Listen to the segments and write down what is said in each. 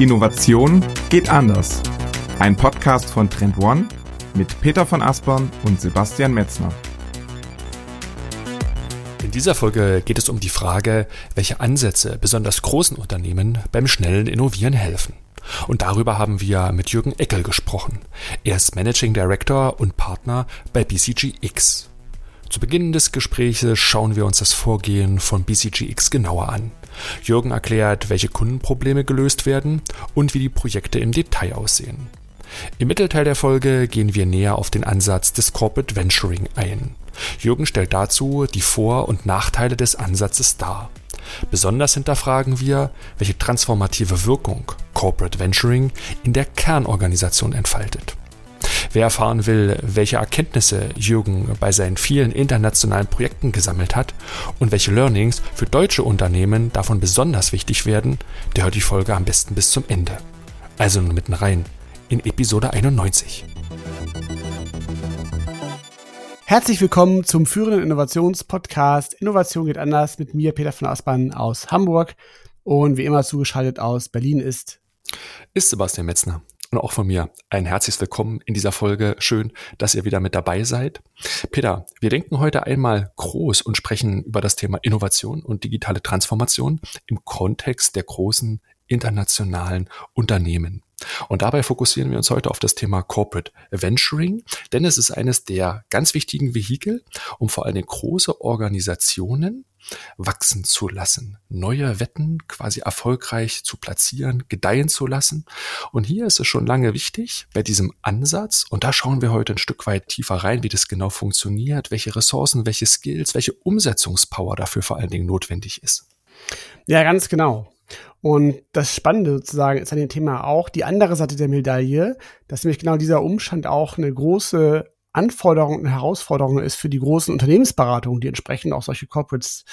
Innovation geht anders. Ein Podcast von Trend One mit Peter von Aspern und Sebastian Metzner. In dieser Folge geht es um die Frage, welche Ansätze besonders großen Unternehmen beim schnellen Innovieren helfen. Und darüber haben wir mit Jürgen Eckel gesprochen. Er ist Managing Director und Partner bei BCGX. Zu Beginn des Gesprächs schauen wir uns das Vorgehen von BCGX genauer an. Jürgen erklärt, welche Kundenprobleme gelöst werden und wie die Projekte im Detail aussehen. Im Mittelteil der Folge gehen wir näher auf den Ansatz des Corporate Venturing ein. Jürgen stellt dazu die Vor- und Nachteile des Ansatzes dar. Besonders hinterfragen wir, welche transformative Wirkung Corporate Venturing in der Kernorganisation entfaltet. Wer erfahren will, welche Erkenntnisse Jürgen bei seinen vielen internationalen Projekten gesammelt hat und welche Learnings für deutsche Unternehmen davon besonders wichtig werden, der hört die Folge am besten bis zum Ende. Also nun mitten rein in Episode 91. Herzlich willkommen zum führenden Innovationspodcast Innovation geht anders mit mir, Peter von Aspern aus Hamburg. Und wie immer zugeschaltet aus Berlin ist. Ist Sebastian Metzner. Und auch von mir ein herzliches Willkommen in dieser Folge. Schön, dass ihr wieder mit dabei seid. Peter, wir denken heute einmal groß und sprechen über das Thema Innovation und digitale Transformation im Kontext der großen internationalen Unternehmen. Und dabei fokussieren wir uns heute auf das Thema Corporate Venturing, denn es ist eines der ganz wichtigen Vehikel, um vor allem große Organisationen wachsen zu lassen, neue Wetten quasi erfolgreich zu platzieren, gedeihen zu lassen. Und hier ist es schon lange wichtig bei diesem Ansatz, und da schauen wir heute ein Stück weit tiefer rein, wie das genau funktioniert, welche Ressourcen, welche Skills, welche Umsetzungspower dafür vor allen Dingen notwendig ist. Ja, ganz genau. Und das Spannende sozusagen ist an dem Thema auch die andere Seite der Medaille, dass nämlich genau dieser Umstand auch eine große Anforderung und Herausforderung ist für die großen Unternehmensberatungen, die entsprechend auch solche Corporates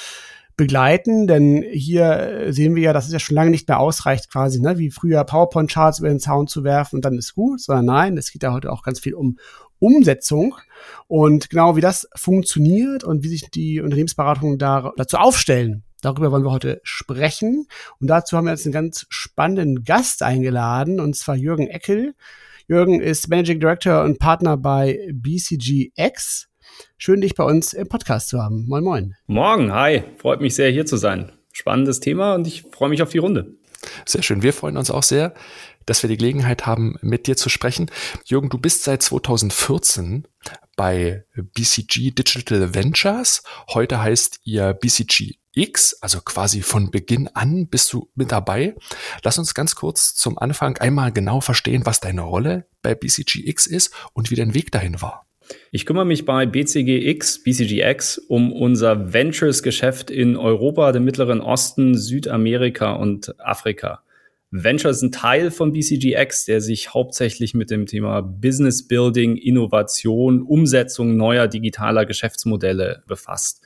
begleiten, denn hier sehen wir ja, dass es ja schon lange nicht mehr ausreicht, quasi, ne, wie früher PowerPoint-Charts über den Zaun zu werfen und dann ist gut, sondern nein, es geht ja heute auch ganz viel um Umsetzung und genau wie das funktioniert und wie sich die Unternehmensberatungen da, dazu aufstellen, Darüber wollen wir heute sprechen. Und dazu haben wir jetzt einen ganz spannenden Gast eingeladen, und zwar Jürgen Eckel. Jürgen ist Managing Director und Partner bei BCGX. Schön, dich bei uns im Podcast zu haben. Moin, moin. Morgen, hi. Freut mich sehr, hier zu sein. Spannendes Thema und ich freue mich auf die Runde. Sehr schön. Wir freuen uns auch sehr, dass wir die Gelegenheit haben, mit dir zu sprechen. Jürgen, du bist seit 2014 bei BCG Digital Ventures. Heute heißt ihr BCG X, also quasi von Beginn an bist du mit dabei. Lass uns ganz kurz zum Anfang einmal genau verstehen, was deine Rolle bei BCGX ist und wie dein Weg dahin war. Ich kümmere mich bei BCGX, BCGX um unser Ventures-Geschäft in Europa, dem Mittleren Osten, Südamerika und Afrika. Ventures ein Teil von BCGX, der sich hauptsächlich mit dem Thema Business Building, Innovation, Umsetzung neuer digitaler Geschäftsmodelle befasst.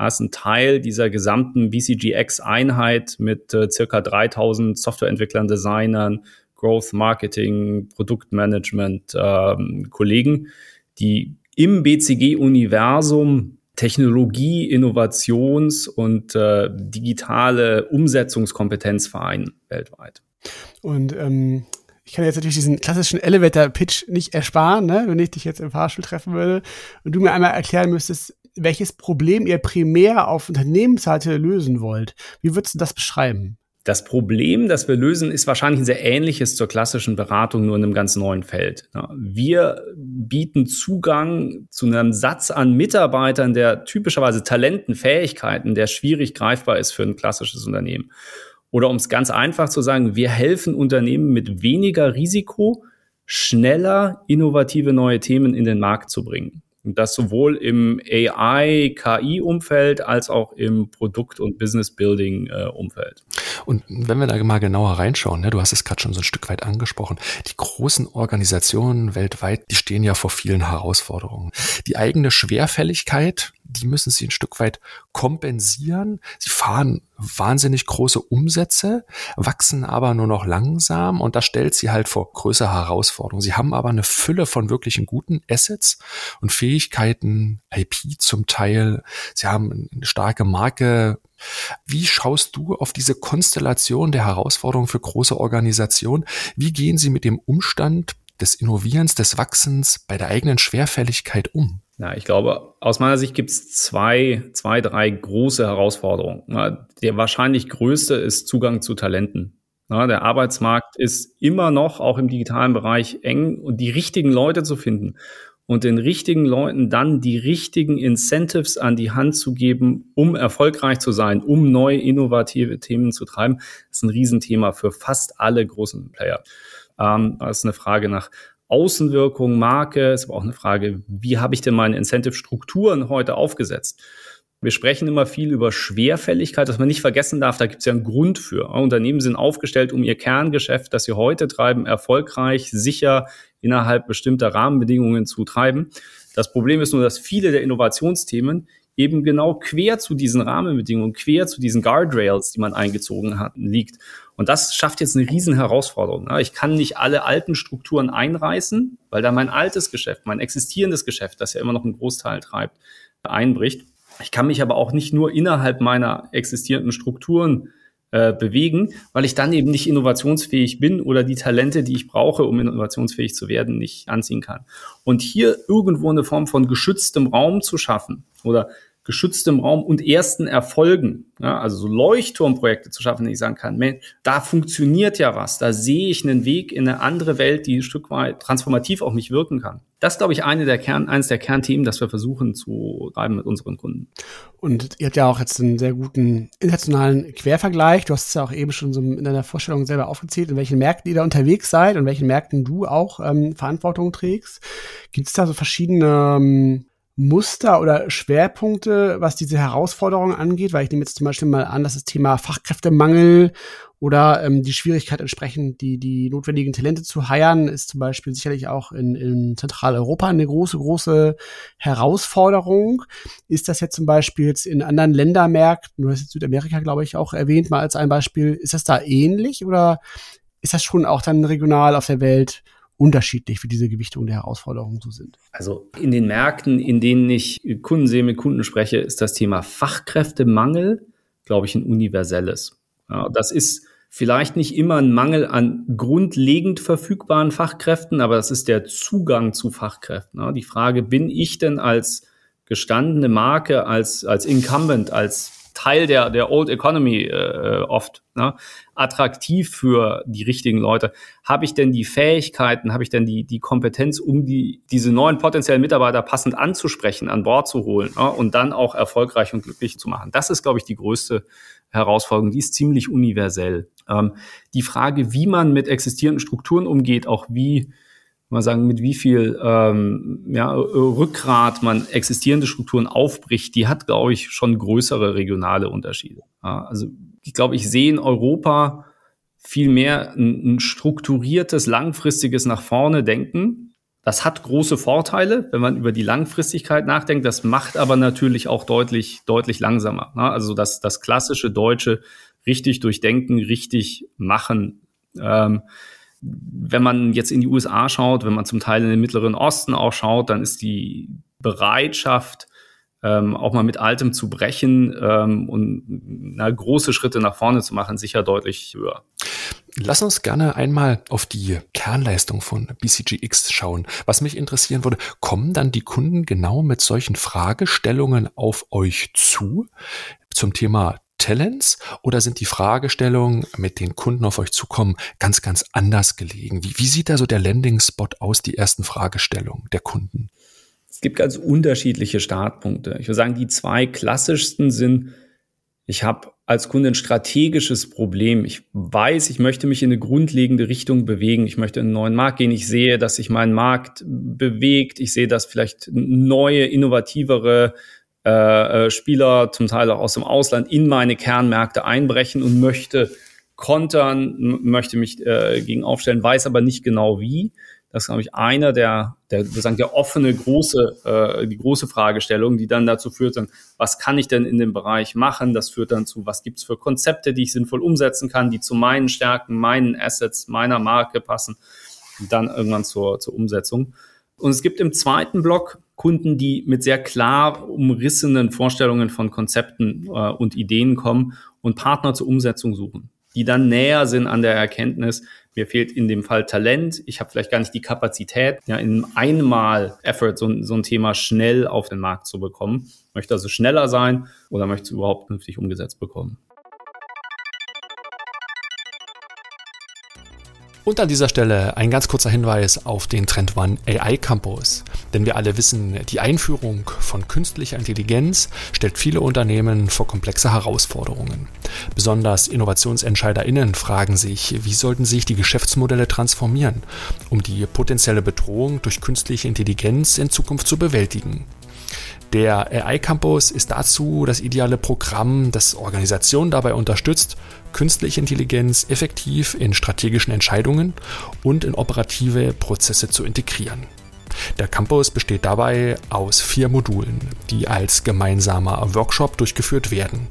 Ist ein Teil dieser gesamten BCGX-Einheit mit äh, circa 3000 Softwareentwicklern, Designern, Growth Marketing, Produktmanagement ähm, Kollegen, die im BCG-Universum Technologie, Innovations- und äh, digitale Umsetzungskompetenz vereinen weltweit. Und ähm, ich kann jetzt natürlich diesen klassischen Elevator-Pitch nicht ersparen, ne, wenn ich dich jetzt im Fahrstuhl treffen würde und du mir einmal erklären müsstest, welches Problem ihr primär auf Unternehmensseite lösen wollt. Wie würdest du das beschreiben? Das Problem, das wir lösen, ist wahrscheinlich ein sehr ähnliches zur klassischen Beratung, nur in einem ganz neuen Feld. Wir bieten Zugang zu einem Satz an Mitarbeitern, der typischerweise Talenten, Fähigkeiten, der schwierig greifbar ist für ein klassisches Unternehmen. Oder um es ganz einfach zu sagen, wir helfen Unternehmen mit weniger Risiko, schneller innovative neue Themen in den Markt zu bringen. Und das sowohl im AI, KI-Umfeld als auch im Produkt- und Business-Building-Umfeld. und wenn wir da mal genauer reinschauen, ne, du hast es gerade schon so ein Stück weit angesprochen, die großen Organisationen weltweit, die stehen ja vor vielen Herausforderungen. Die eigene Schwerfälligkeit, die müssen sie ein Stück weit kompensieren. Sie fahren wahnsinnig große Umsätze, wachsen aber nur noch langsam und das stellt sie halt vor größere Herausforderungen. Sie haben aber eine Fülle von wirklichen guten Assets und Fähigkeiten, IP zum Teil. Sie haben eine starke Marke, Wie schaust du auf diese Konstellation der Herausforderungen für große Organisationen? Wie gehen sie mit dem Umstand des Innovierens, des Wachsens bei der eigenen Schwerfälligkeit um? Ja, ich glaube, aus meiner Sicht gibt es zwei, zwei, drei große Herausforderungen. Der wahrscheinlich größte ist Zugang zu Talenten. Der Arbeitsmarkt ist immer noch, auch im digitalen Bereich, eng und die richtigen Leute zu finden und den richtigen Leuten dann die richtigen Incentives an die Hand zu geben, um erfolgreich zu sein, um neue innovative Themen zu treiben, ist ein Riesenthema für fast alle großen Player. Ähm, das ist eine Frage nach Außenwirkung, Marke, ist aber auch eine Frage, wie habe ich denn meine Incentive-Strukturen heute aufgesetzt? Wir sprechen immer viel über Schwerfälligkeit, dass man nicht vergessen darf, da gibt es ja einen Grund für. Unternehmen sind aufgestellt, um ihr Kerngeschäft, das sie heute treiben, erfolgreich, sicher innerhalb bestimmter Rahmenbedingungen zu treiben. Das Problem ist nur, dass viele der Innovationsthemen eben genau quer zu diesen Rahmenbedingungen, quer zu diesen Guardrails, die man eingezogen hat, liegt. Und das schafft jetzt eine riesen Herausforderung. Ich kann nicht alle alten Strukturen einreißen, weil da mein altes Geschäft, mein existierendes Geschäft, das ja immer noch einen Großteil treibt, einbricht. Ich kann mich aber auch nicht nur innerhalb meiner existierenden Strukturen äh, bewegen, weil ich dann eben nicht innovationsfähig bin oder die Talente, die ich brauche, um innovationsfähig zu werden, nicht anziehen kann. Und hier irgendwo eine Form von geschütztem Raum zu schaffen oder geschütztem Raum und ersten Erfolgen, ja, also so Leuchtturmprojekte zu schaffen, die ich sagen kann, Mensch, da funktioniert ja was, da sehe ich einen Weg in eine andere Welt, die ein Stück weit transformativ auf mich wirken kann. Das ist, glaube ich, eine der Kern, eines der Kernthemen, das wir versuchen zu treiben mit unseren Kunden. Und ihr habt ja auch jetzt einen sehr guten internationalen Quervergleich. Du hast es ja auch eben schon so in deiner Vorstellung selber aufgezählt, in welchen Märkten ihr da unterwegs seid und welchen Märkten du auch ähm, Verantwortung trägst. Gibt es da so verschiedene ähm, Muster oder Schwerpunkte, was diese Herausforderungen angeht? Weil ich nehme jetzt zum Beispiel mal an, dass das Thema Fachkräftemangel oder ähm, die Schwierigkeit entsprechend, die, die notwendigen Talente zu heiern, ist zum Beispiel sicherlich auch in, in Zentraleuropa eine große, große Herausforderung. Ist das jetzt zum Beispiel jetzt in anderen Ländermärkten, du hast jetzt Südamerika, glaube ich, auch erwähnt, mal als ein Beispiel, ist das da ähnlich oder ist das schon auch dann regional auf der Welt unterschiedlich, wie diese Gewichtungen der Herausforderungen so sind. Also in den Märkten, in denen ich Kunden sehe, mit Kunden spreche, ist das Thema Fachkräftemangel, glaube ich, ein universelles. Ja, das ist vielleicht nicht immer ein Mangel an grundlegend verfügbaren Fachkräften, aber das ist der Zugang zu Fachkräften. Ja, die Frage, bin ich denn als gestandene Marke, als, als Incumbent, als Teil der, der Old Economy äh, oft, ne? attraktiv für die richtigen Leute. Habe ich denn die Fähigkeiten, habe ich denn die, die Kompetenz, um die, diese neuen potenziellen Mitarbeiter passend anzusprechen, an Bord zu holen ne? und dann auch erfolgreich und glücklich zu machen? Das ist, glaube ich, die größte Herausforderung. Die ist ziemlich universell. Ähm, die Frage, wie man mit existierenden Strukturen umgeht, auch wie mal sagen, mit wie viel ähm, ja, Rückgrat man existierende Strukturen aufbricht, die hat, glaube ich, schon größere regionale Unterschiede. Ja, also ich glaube, ich sehe in Europa viel mehr ein, ein strukturiertes, langfristiges nach vorne denken. Das hat große Vorteile, wenn man über die Langfristigkeit nachdenkt. Das macht aber natürlich auch deutlich, deutlich langsamer. Ne? Also das, das klassische Deutsche richtig durchdenken, richtig machen. Ähm, wenn man jetzt in die USA schaut, wenn man zum Teil in den Mittleren Osten auch schaut, dann ist die Bereitschaft, ähm, auch mal mit Altem zu brechen ähm, und na, große Schritte nach vorne zu machen, sicher deutlich höher. Lass uns gerne einmal auf die Kernleistung von BCGX schauen. Was mich interessieren würde, kommen dann die Kunden genau mit solchen Fragestellungen auf euch zu zum Thema Talents oder sind die Fragestellungen, mit den Kunden auf euch zukommen, ganz, ganz anders gelegen? Wie, wie sieht da so der Landing-Spot aus, die ersten Fragestellungen der Kunden? Es gibt ganz unterschiedliche Startpunkte. Ich würde sagen, die zwei klassischsten sind, ich habe als Kunde ein strategisches Problem. Ich weiß, ich möchte mich in eine grundlegende Richtung bewegen. Ich möchte in einen neuen Markt gehen. Ich sehe, dass sich mein Markt bewegt. Ich sehe, dass vielleicht neue, innovativere äh, äh, Spieler, zum Teil auch aus dem Ausland, in meine Kernmärkte einbrechen und möchte kontern, möchte mich äh, gegen aufstellen, weiß aber nicht genau wie. Das ist, glaube ich, einer der, der, sozusagen der offene große, äh, die große Fragestellung, die dann dazu führt, dann, was kann ich denn in dem Bereich machen? Das führt dann zu, was gibt's für Konzepte, die ich sinnvoll umsetzen kann, die zu meinen Stärken, meinen Assets, meiner Marke passen und dann irgendwann zur, zur Umsetzung. Und es gibt im zweiten Block Kunden, die mit sehr klar umrissenen Vorstellungen von Konzepten äh, und Ideen kommen und Partner zur Umsetzung suchen, die dann näher sind an der Erkenntnis, mir fehlt in dem Fall Talent, ich habe vielleicht gar nicht die Kapazität, ja, in einmal Effort so, so ein Thema schnell auf den Markt zu bekommen. Möchte also schneller sein oder möchte es überhaupt künftig umgesetzt bekommen. Und an dieser Stelle ein ganz kurzer Hinweis auf den Trend One AI Campus. Denn wir alle wissen, die Einführung von künstlicher Intelligenz stellt viele Unternehmen vor komplexe Herausforderungen. Besonders InnovationsentscheiderInnen fragen sich, wie sollten sich die Geschäftsmodelle transformieren, um die potenzielle Bedrohung durch künstliche Intelligenz in Zukunft zu bewältigen. Der AI Campus ist dazu das ideale Programm, das Organisationen dabei unterstützt, künstliche Intelligenz effektiv in strategischen Entscheidungen und in operative Prozesse zu integrieren. Der Campus besteht dabei aus vier Modulen, die als gemeinsamer Workshop durchgeführt werden.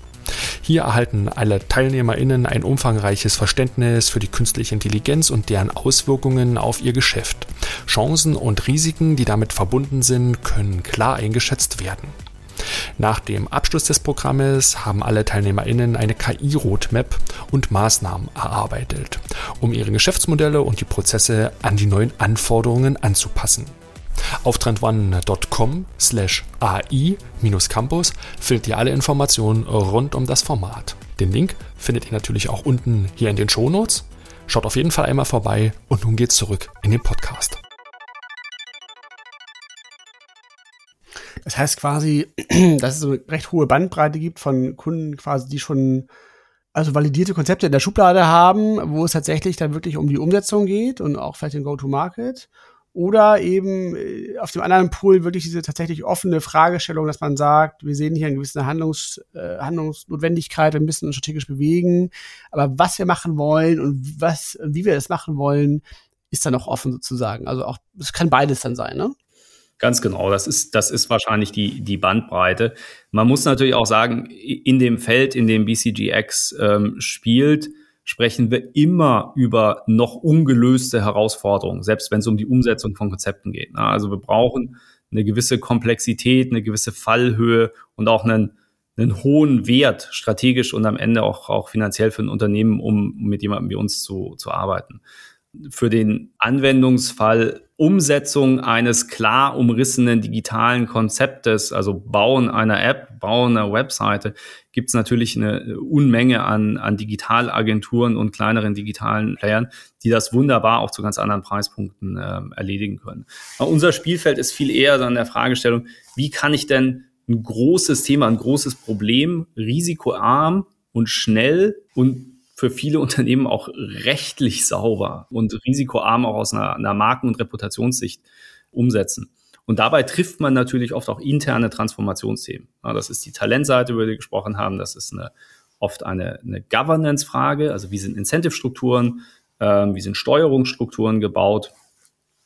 Hier erhalten alle TeilnehmerInnen ein umfangreiches Verständnis für die künstliche Intelligenz und deren Auswirkungen auf ihr Geschäft. Chancen und Risiken, die damit verbunden sind, können klar eingeschätzt werden. Nach dem Abschluss des Programmes haben alle TeilnehmerInnen eine KI-Roadmap und Maßnahmen erarbeitet, um ihre Geschäftsmodelle und die Prozesse an die neuen Anforderungen anzupassen. Auf trendone.com slash AI-Campus findet ihr alle Informationen rund um das Format. Den Link findet ihr natürlich auch unten hier in den Shownotes. Schaut auf jeden Fall einmal vorbei und nun geht's zurück in den Podcast. Das heißt quasi, dass es eine recht hohe Bandbreite gibt von Kunden quasi, die schon also validierte Konzepte in der Schublade haben, wo es tatsächlich dann wirklich um die Umsetzung geht und auch vielleicht den Go-to-Market oder eben äh, auf dem anderen Pool wirklich diese tatsächlich offene Fragestellung, dass man sagt, wir sehen hier eine gewisse Handlungs, äh, Handlungsnotwendigkeit, wir müssen uns strategisch bewegen, aber was wir machen wollen und was, wie wir das machen wollen, ist dann auch offen sozusagen. Also auch, es kann beides dann sein, ne? Ganz genau, das ist, das ist wahrscheinlich die, die Bandbreite. Man muss natürlich auch sagen, in dem Feld, in dem BCGX ähm, spielt, sprechen wir immer über noch ungelöste Herausforderungen, selbst wenn es um die Umsetzung von Konzepten geht. Also wir brauchen eine gewisse Komplexität, eine gewisse Fallhöhe und auch einen, einen hohen Wert strategisch und am Ende auch, auch finanziell für ein Unternehmen, um mit jemandem wie uns zu, zu arbeiten für den Anwendungsfall Umsetzung eines klar umrissenen digitalen Konzeptes, also Bauen einer App, Bauen einer Webseite, gibt es natürlich eine Unmenge an, an Digitalagenturen und kleineren digitalen Playern, die das wunderbar auch zu ganz anderen Preispunkten äh, erledigen können. Aber unser Spielfeld ist viel eher an der Fragestellung, wie kann ich denn ein großes Thema, ein großes Problem risikoarm und schnell und für viele Unternehmen auch rechtlich sauber und risikoarm auch aus einer, einer Marken- und Reputationssicht umsetzen. Und dabei trifft man natürlich oft auch interne Transformationsthemen. Ja, das ist die Talentseite, über die wir gesprochen haben. Das ist eine, oft eine, eine Governance-Frage. Also wie sind Incentive-Strukturen, äh, wie sind Steuerungsstrukturen gebaut?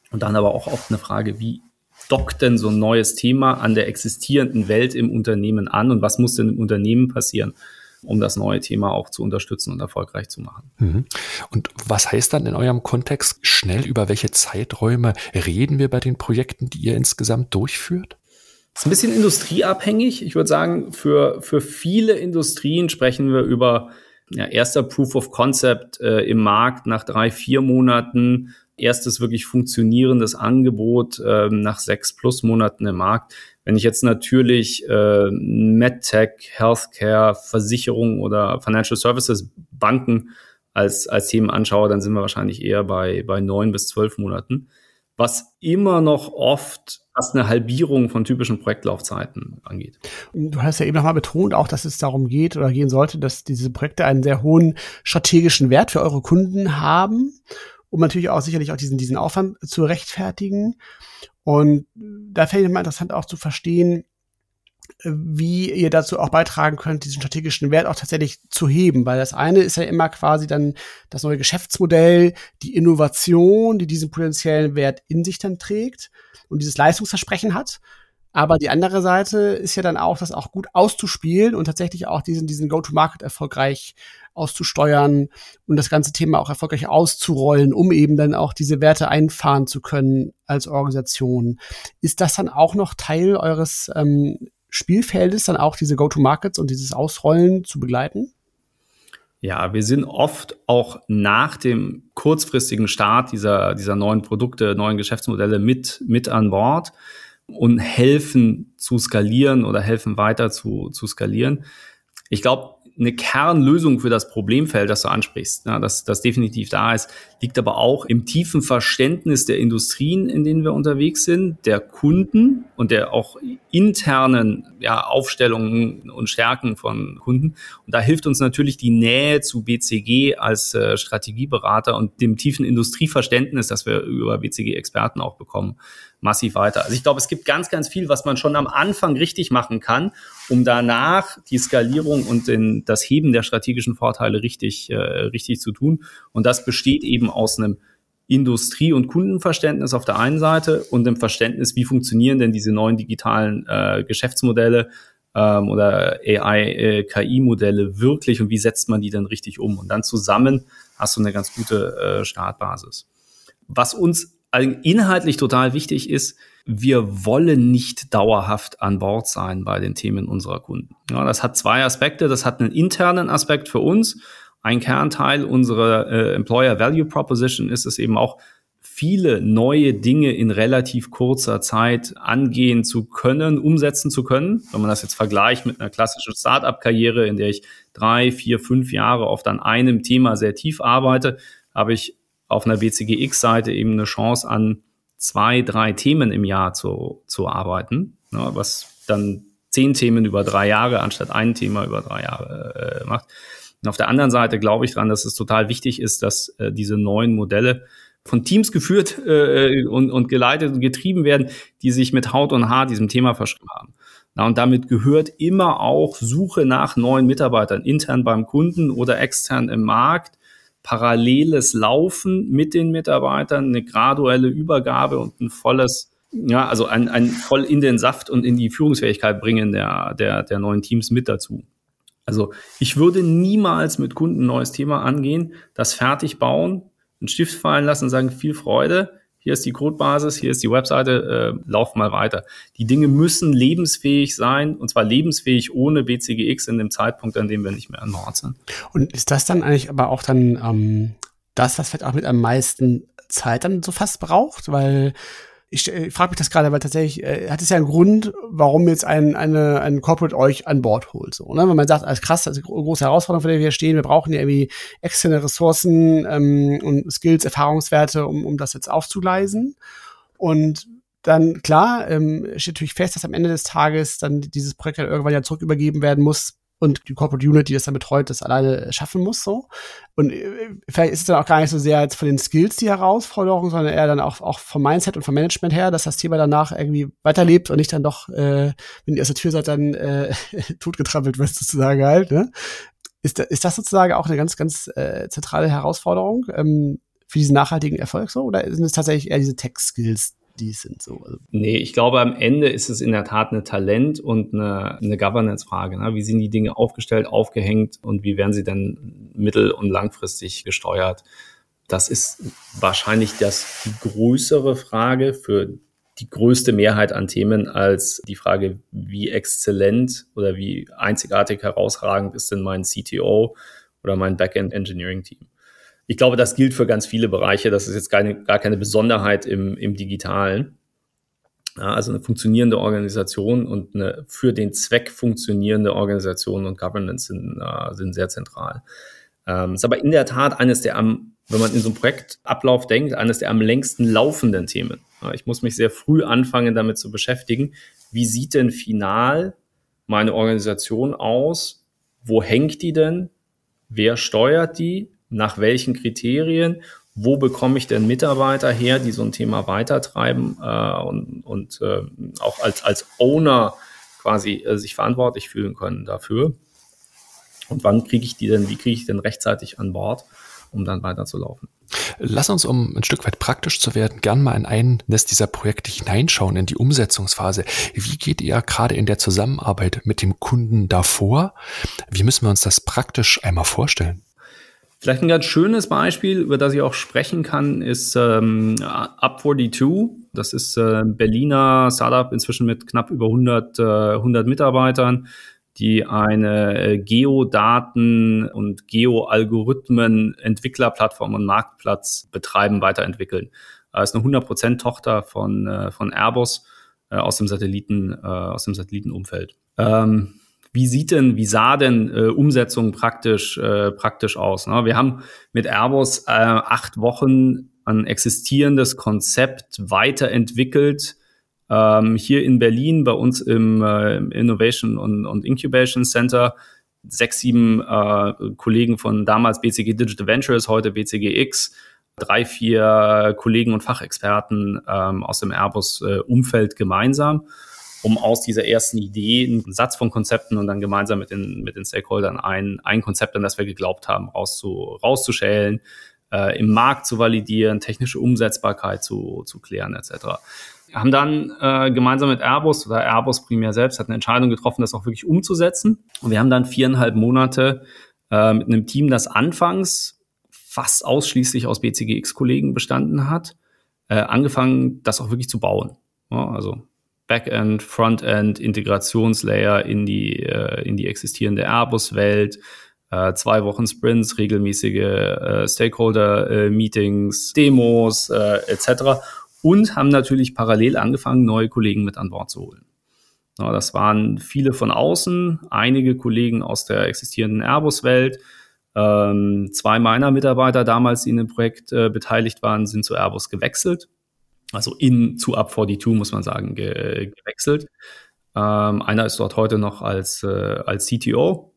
Und dann aber auch oft eine Frage, wie dockt denn so ein neues Thema an der existierenden Welt im Unternehmen an und was muss denn im Unternehmen passieren, um das neue Thema auch zu unterstützen und erfolgreich zu machen. Mhm. Und was heißt dann in eurem Kontext schnell, über welche Zeiträume reden wir bei den Projekten, die ihr insgesamt durchführt? Ist ein bisschen industrieabhängig. Ich würde sagen, für, für viele Industrien sprechen wir über ja, erster Proof of Concept äh, im Markt nach drei, vier Monaten, erstes wirklich funktionierendes Angebot äh, nach sechs plus Monaten im Markt. Wenn ich jetzt natürlich äh, MedTech, Healthcare, Versicherung oder Financial Services, Banken als, als Themen anschaue, dann sind wir wahrscheinlich eher bei, bei neun bis zwölf Monaten. Was immer noch oft fast eine Halbierung von typischen Projektlaufzeiten angeht. Du hast ja eben nochmal betont, auch dass es darum geht oder gehen sollte, dass diese Projekte einen sehr hohen strategischen Wert für eure Kunden haben, um natürlich auch sicherlich auch diesen, diesen Aufwand zu rechtfertigen. Und da fände ich mal interessant auch zu verstehen, wie ihr dazu auch beitragen könnt, diesen strategischen Wert auch tatsächlich zu heben, weil das eine ist ja immer quasi dann das neue Geschäftsmodell, die Innovation, die diesen potenziellen Wert in sich dann trägt und dieses Leistungsversprechen hat. Aber die andere Seite ist ja dann auch, das auch gut auszuspielen und tatsächlich auch diesen, diesen Go-to-Market erfolgreich auszusteuern und das ganze Thema auch erfolgreich auszurollen, um eben dann auch diese Werte einfahren zu können als Organisation. Ist das dann auch noch Teil eures ähm, Spielfeldes, dann auch diese Go-to-Markets und dieses Ausrollen zu begleiten? Ja, wir sind oft auch nach dem kurzfristigen Start dieser, dieser neuen Produkte, neuen Geschäftsmodelle mit, mit an Bord und helfen zu skalieren oder helfen weiter zu, zu skalieren. Ich glaube, eine Kernlösung für das Problemfeld, das du ansprichst, ja, das, das definitiv da ist, liegt aber auch im tiefen Verständnis der Industrien, in denen wir unterwegs sind, der Kunden und der auch internen ja, Aufstellungen und Stärken von Kunden. Und da hilft uns natürlich die Nähe zu BCG als äh, Strategieberater und dem tiefen Industrieverständnis, das wir über BCG-Experten auch bekommen massiv weiter. Also ich glaube, es gibt ganz, ganz viel, was man schon am Anfang richtig machen kann, um danach die Skalierung und den, das Heben der strategischen Vorteile richtig, äh, richtig zu tun. Und das besteht eben aus einem Industrie- und Kundenverständnis auf der einen Seite und dem Verständnis, wie funktionieren denn diese neuen digitalen äh, Geschäftsmodelle ähm, oder AI-KI-Modelle äh, wirklich und wie setzt man die denn richtig um? Und dann zusammen hast du eine ganz gute äh, Startbasis. Was uns inhaltlich total wichtig ist, wir wollen nicht dauerhaft an Bord sein bei den Themen unserer Kunden. Ja, das hat zwei Aspekte. Das hat einen internen Aspekt für uns. Ein Kernteil unserer äh, Employer Value Proposition ist es eben auch, viele neue Dinge in relativ kurzer Zeit angehen zu können, umsetzen zu können. Wenn man das jetzt vergleicht mit einer klassischen Startup-Karriere, in der ich drei, vier, fünf Jahre oft an einem Thema sehr tief arbeite, habe ich auf einer BCGX-Seite eben eine Chance an zwei, drei Themen im Jahr zu, zu arbeiten, ne, was dann zehn Themen über drei Jahre anstatt ein Thema über drei Jahre äh, macht. Und auf der anderen Seite glaube ich dran, dass es total wichtig ist, dass äh, diese neuen Modelle von Teams geführt äh, und, und geleitet und getrieben werden, die sich mit Haut und Haar diesem Thema verschrieben haben. Na, und damit gehört immer auch Suche nach neuen Mitarbeitern, intern beim Kunden oder extern im Markt, paralleles Laufen mit den Mitarbeitern, eine graduelle Übergabe und ein volles, ja, also ein, ein voll in den Saft und in die Führungsfähigkeit bringen der, der, der neuen Teams mit dazu. Also ich würde niemals mit Kunden ein neues Thema angehen, das fertig bauen, einen Stift fallen lassen, sagen viel Freude, hier ist die Codebasis, hier ist die Webseite, äh, lauf mal weiter. Die Dinge müssen lebensfähig sein und zwar lebensfähig ohne BCGX in dem Zeitpunkt, an dem wir nicht mehr an Bord sind. Und ist das dann eigentlich aber auch dann ähm, das, was vielleicht auch mit am meisten Zeit dann so fast braucht? Weil ich, ich frage mich das gerade, weil tatsächlich äh, hat es ja einen Grund, warum jetzt ein, eine, ein Corporate euch an Bord holt. So, ne? Wenn man sagt, als krass, das ist eine große Herausforderung, vor der wir stehen, wir brauchen ja irgendwie externe Ressourcen ähm, und Skills, Erfahrungswerte, um, um das jetzt aufzugleisen. Und dann, klar, ähm, steht natürlich fest, dass am Ende des Tages dann dieses Projekt halt irgendwann ja zurück übergeben werden muss und die Corporate Unit, die das dann betreut, das alleine schaffen muss so. Und äh, vielleicht ist es dann auch gar nicht so sehr jetzt von den Skills die Herausforderung, sondern eher dann auch, auch vom Mindset und vom Management her, dass das Thema danach irgendwie weiterlebt und nicht dann doch, äh, wenn die erste Tür seid, dann äh, totgetrampelt wird sozusagen halt. Ne? Ist, ist das sozusagen auch eine ganz, ganz äh, zentrale Herausforderung ähm, für diesen nachhaltigen Erfolg so? Oder sind es tatsächlich eher diese Tech-Skills, die sind so. Also nee, ich glaube, am Ende ist es in der Tat eine Talent- und eine, eine Governance-Frage. Ne? Wie sind die Dinge aufgestellt, aufgehängt und wie werden sie dann mittel- und langfristig gesteuert? Das ist wahrscheinlich das, die größere Frage für die größte Mehrheit an Themen als die Frage, wie exzellent oder wie einzigartig herausragend ist denn mein CTO oder mein Backend Engineering Team. Ich glaube, das gilt für ganz viele Bereiche. Das ist jetzt keine, gar keine Besonderheit im, im Digitalen. Ja, also eine funktionierende Organisation und eine für den Zweck funktionierende Organisation und Governance sind, äh, sind sehr zentral. Ähm, ist aber in der Tat eines der am, wenn man in so einem Projektablauf denkt, eines der am längsten laufenden Themen. Ja, ich muss mich sehr früh anfangen, damit zu beschäftigen. Wie sieht denn final meine Organisation aus? Wo hängt die denn? Wer steuert die? Nach welchen Kriterien, wo bekomme ich denn Mitarbeiter her, die so ein Thema weitertreiben äh, und, und äh, auch als, als Owner quasi äh, sich verantwortlich fühlen können dafür. Und wann kriege ich die denn, wie kriege ich denn rechtzeitig an Bord, um dann weiterzulaufen? Lass uns, um ein Stück weit praktisch zu werden, gern mal in eines dieser Projekte hineinschauen, in die Umsetzungsphase. Wie geht ihr gerade in der Zusammenarbeit mit dem Kunden davor? Wie müssen wir uns das praktisch einmal vorstellen? Vielleicht ein ganz schönes Beispiel, über das ich auch sprechen kann, ist ähm, Up42. Das ist äh, Berliner Startup, inzwischen mit knapp über 100, äh, 100 Mitarbeitern, die eine äh, Geodaten- und Geoalgorithmen-Entwicklerplattform und Marktplatz betreiben, weiterentwickeln. Das ist eine 100% Tochter von, äh, von Airbus äh, aus dem Satelliten, äh, aus dem Satellitenumfeld. Ähm, wie sieht denn, wie sah denn äh, Umsetzung praktisch, äh, praktisch aus? Ne? Wir haben mit Airbus äh, acht Wochen ein existierendes Konzept weiterentwickelt. Ähm, hier in Berlin bei uns im äh, Innovation und, und Incubation Center sechs, sieben äh, Kollegen von damals BCG Digital Ventures, heute BCGX, drei, vier Kollegen und Fachexperten ähm, aus dem Airbus-Umfeld äh, gemeinsam um aus dieser ersten Idee einen Satz von Konzepten und dann gemeinsam mit den, mit den Stakeholdern ein, ein Konzept, an das wir geglaubt haben, rauszu, rauszuschälen, äh, im Markt zu validieren, technische Umsetzbarkeit zu, zu klären etc. Wir haben dann äh, gemeinsam mit Airbus oder Airbus primär selbst hat eine Entscheidung getroffen, das auch wirklich umzusetzen. Und wir haben dann viereinhalb Monate äh, mit einem Team, das anfangs fast ausschließlich aus BCGX-Kollegen bestanden hat, äh, angefangen, das auch wirklich zu bauen. Ja, also Backend, Frontend, Integrationslayer in die, äh, in die existierende Airbus-Welt, äh, zwei Wochen Sprints, regelmäßige äh, Stakeholder-Meetings, Demos äh, etc. Und haben natürlich parallel angefangen, neue Kollegen mit an Bord zu holen. Ja, das waren viele von außen, einige Kollegen aus der existierenden Airbus-Welt. Ähm, zwei meiner Mitarbeiter damals, die in dem Projekt äh, beteiligt waren, sind zu Airbus gewechselt also in zu Up 42, muss man sagen, ge gewechselt. Ähm, einer ist dort heute noch als, äh, als CTO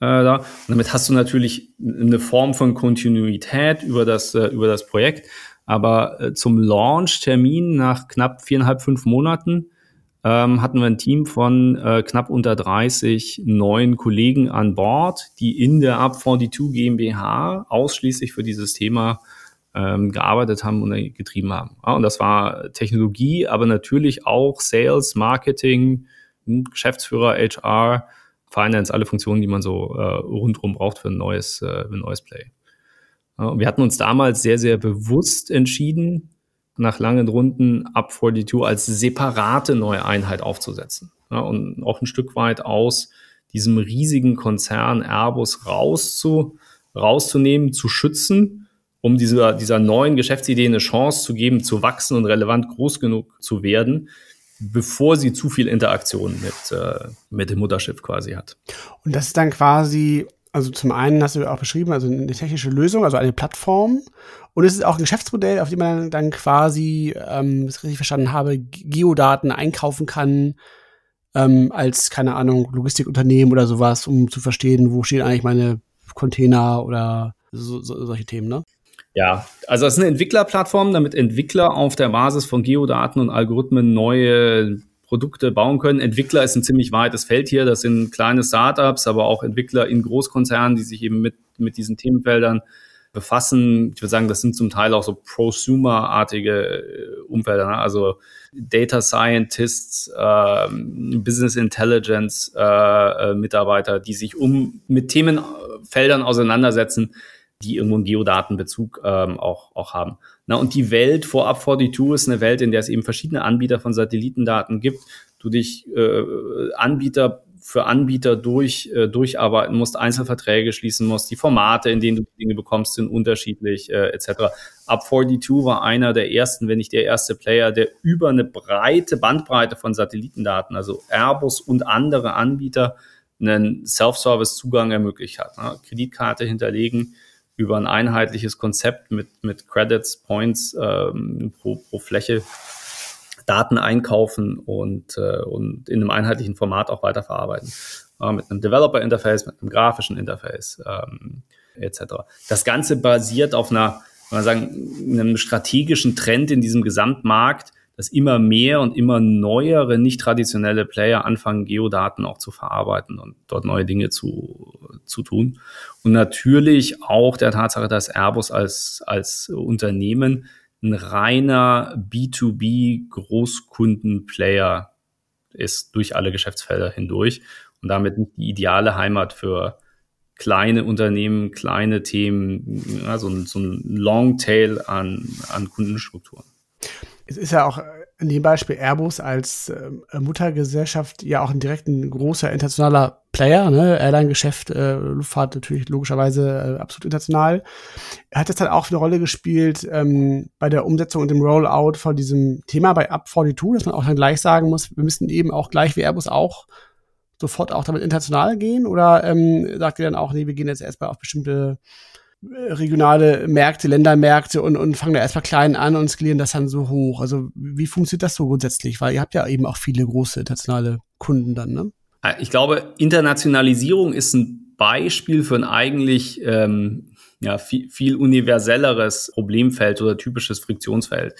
äh, da. Und damit hast du natürlich eine Form von Kontinuität über das, äh, über das Projekt. Aber äh, zum Launch-Termin nach knapp viereinhalb, fünf Monaten ähm, hatten wir ein Team von äh, knapp unter 30 neuen Kollegen an Bord, die in der Up 42 GmbH ausschließlich für dieses Thema ähm, gearbeitet haben und getrieben haben. Ja, und das war Technologie, aber natürlich auch Sales, Marketing, hm, Geschäftsführer, HR, Finance, alle Funktionen, die man so äh, rundherum braucht für ein neues, äh, ein neues Play. Ja, wir hatten uns damals sehr, sehr bewusst entschieden, nach langen Runden Up 42 als separate neue Einheit aufzusetzen. Ja, und auch ein Stück weit aus diesem riesigen Konzern Airbus rauszu, rauszunehmen, zu schützen um dieser, dieser neuen Geschäftsidee eine Chance zu geben, zu wachsen und relevant groß genug zu werden, bevor sie zu viel Interaktion mit, äh, mit dem Mutterschiff quasi hat. Und das ist dann quasi, also zum einen hast du auch beschrieben, also eine technische Lösung, also eine Plattform. Und es ist auch ein Geschäftsmodell, auf dem man dann quasi, ähm, was ich richtig verstanden habe, Geodaten einkaufen kann, ähm, als, keine Ahnung, Logistikunternehmen oder sowas, um zu verstehen, wo stehen eigentlich meine Container oder so, so, solche Themen, ne? Ja, also es ist eine Entwicklerplattform, damit Entwickler auf der Basis von Geodaten und Algorithmen neue Produkte bauen können. Entwickler ist ein ziemlich weites Feld hier. Das sind kleine Startups, aber auch Entwickler in Großkonzernen, die sich eben mit, mit diesen Themenfeldern befassen. Ich würde sagen, das sind zum Teil auch so Prosumer-artige äh, Umfelder, ne? also Data Scientists, äh, Business Intelligence äh, äh, Mitarbeiter, die sich um mit Themenfeldern auseinandersetzen, die irgendwo einen Geodatenbezug ähm, auch, auch haben. Na, und die Welt vor Up 42 ist eine Welt, in der es eben verschiedene Anbieter von Satellitendaten gibt. Du dich äh, Anbieter für Anbieter durch, äh, durcharbeiten musst, Einzelverträge schließen musst, die Formate, in denen du Dinge bekommst, sind unterschiedlich, äh, etc. Up 42 war einer der ersten, wenn nicht der erste Player, der über eine breite Bandbreite von Satellitendaten, also Airbus und andere Anbieter, einen Self-Service-Zugang ermöglicht hat. Ne? Kreditkarte hinterlegen, über ein einheitliches Konzept mit, mit Credits, Points ähm, pro, pro Fläche Daten einkaufen und, äh, und in einem einheitlichen Format auch weiterverarbeiten. Äh, mit einem Developer-Interface, mit einem grafischen Interface ähm, etc. Das Ganze basiert auf einer, man sagen, einem strategischen Trend in diesem Gesamtmarkt, dass immer mehr und immer neuere, nicht traditionelle Player anfangen, Geodaten auch zu verarbeiten und dort neue Dinge zu, zu tun. Und natürlich auch der Tatsache, dass Airbus als, als Unternehmen ein reiner B2B Großkundenplayer ist durch alle Geschäftsfelder hindurch und damit nicht die ideale Heimat für kleine Unternehmen, kleine Themen, also so ein Longtail an, an Kundenstrukturen. Es ist ja auch in dem Beispiel Airbus als äh, Muttergesellschaft ja auch ein direkt großer internationaler Player, ne? Airline-Geschäft, äh, Luftfahrt natürlich logischerweise äh, absolut international. Hat das dann auch eine Rolle gespielt ähm, bei der Umsetzung und dem Rollout von diesem Thema bei Up 42, dass man auch dann gleich sagen muss, wir müssen eben auch gleich wie Airbus auch sofort auch damit international gehen? Oder ähm, sagt ihr dann auch, nee, wir gehen jetzt erstmal auf bestimmte regionale Märkte, Ländermärkte und, und fangen da erstmal klein an und skalieren das dann so hoch. Also wie funktioniert das so grundsätzlich? Weil ihr habt ja eben auch viele große internationale Kunden dann, ne? Äh, ich glaube, Internationalisierung ist ein Beispiel für ein eigentlich ähm, ja, viel, viel universelleres Problemfeld oder typisches Friktionsfeld.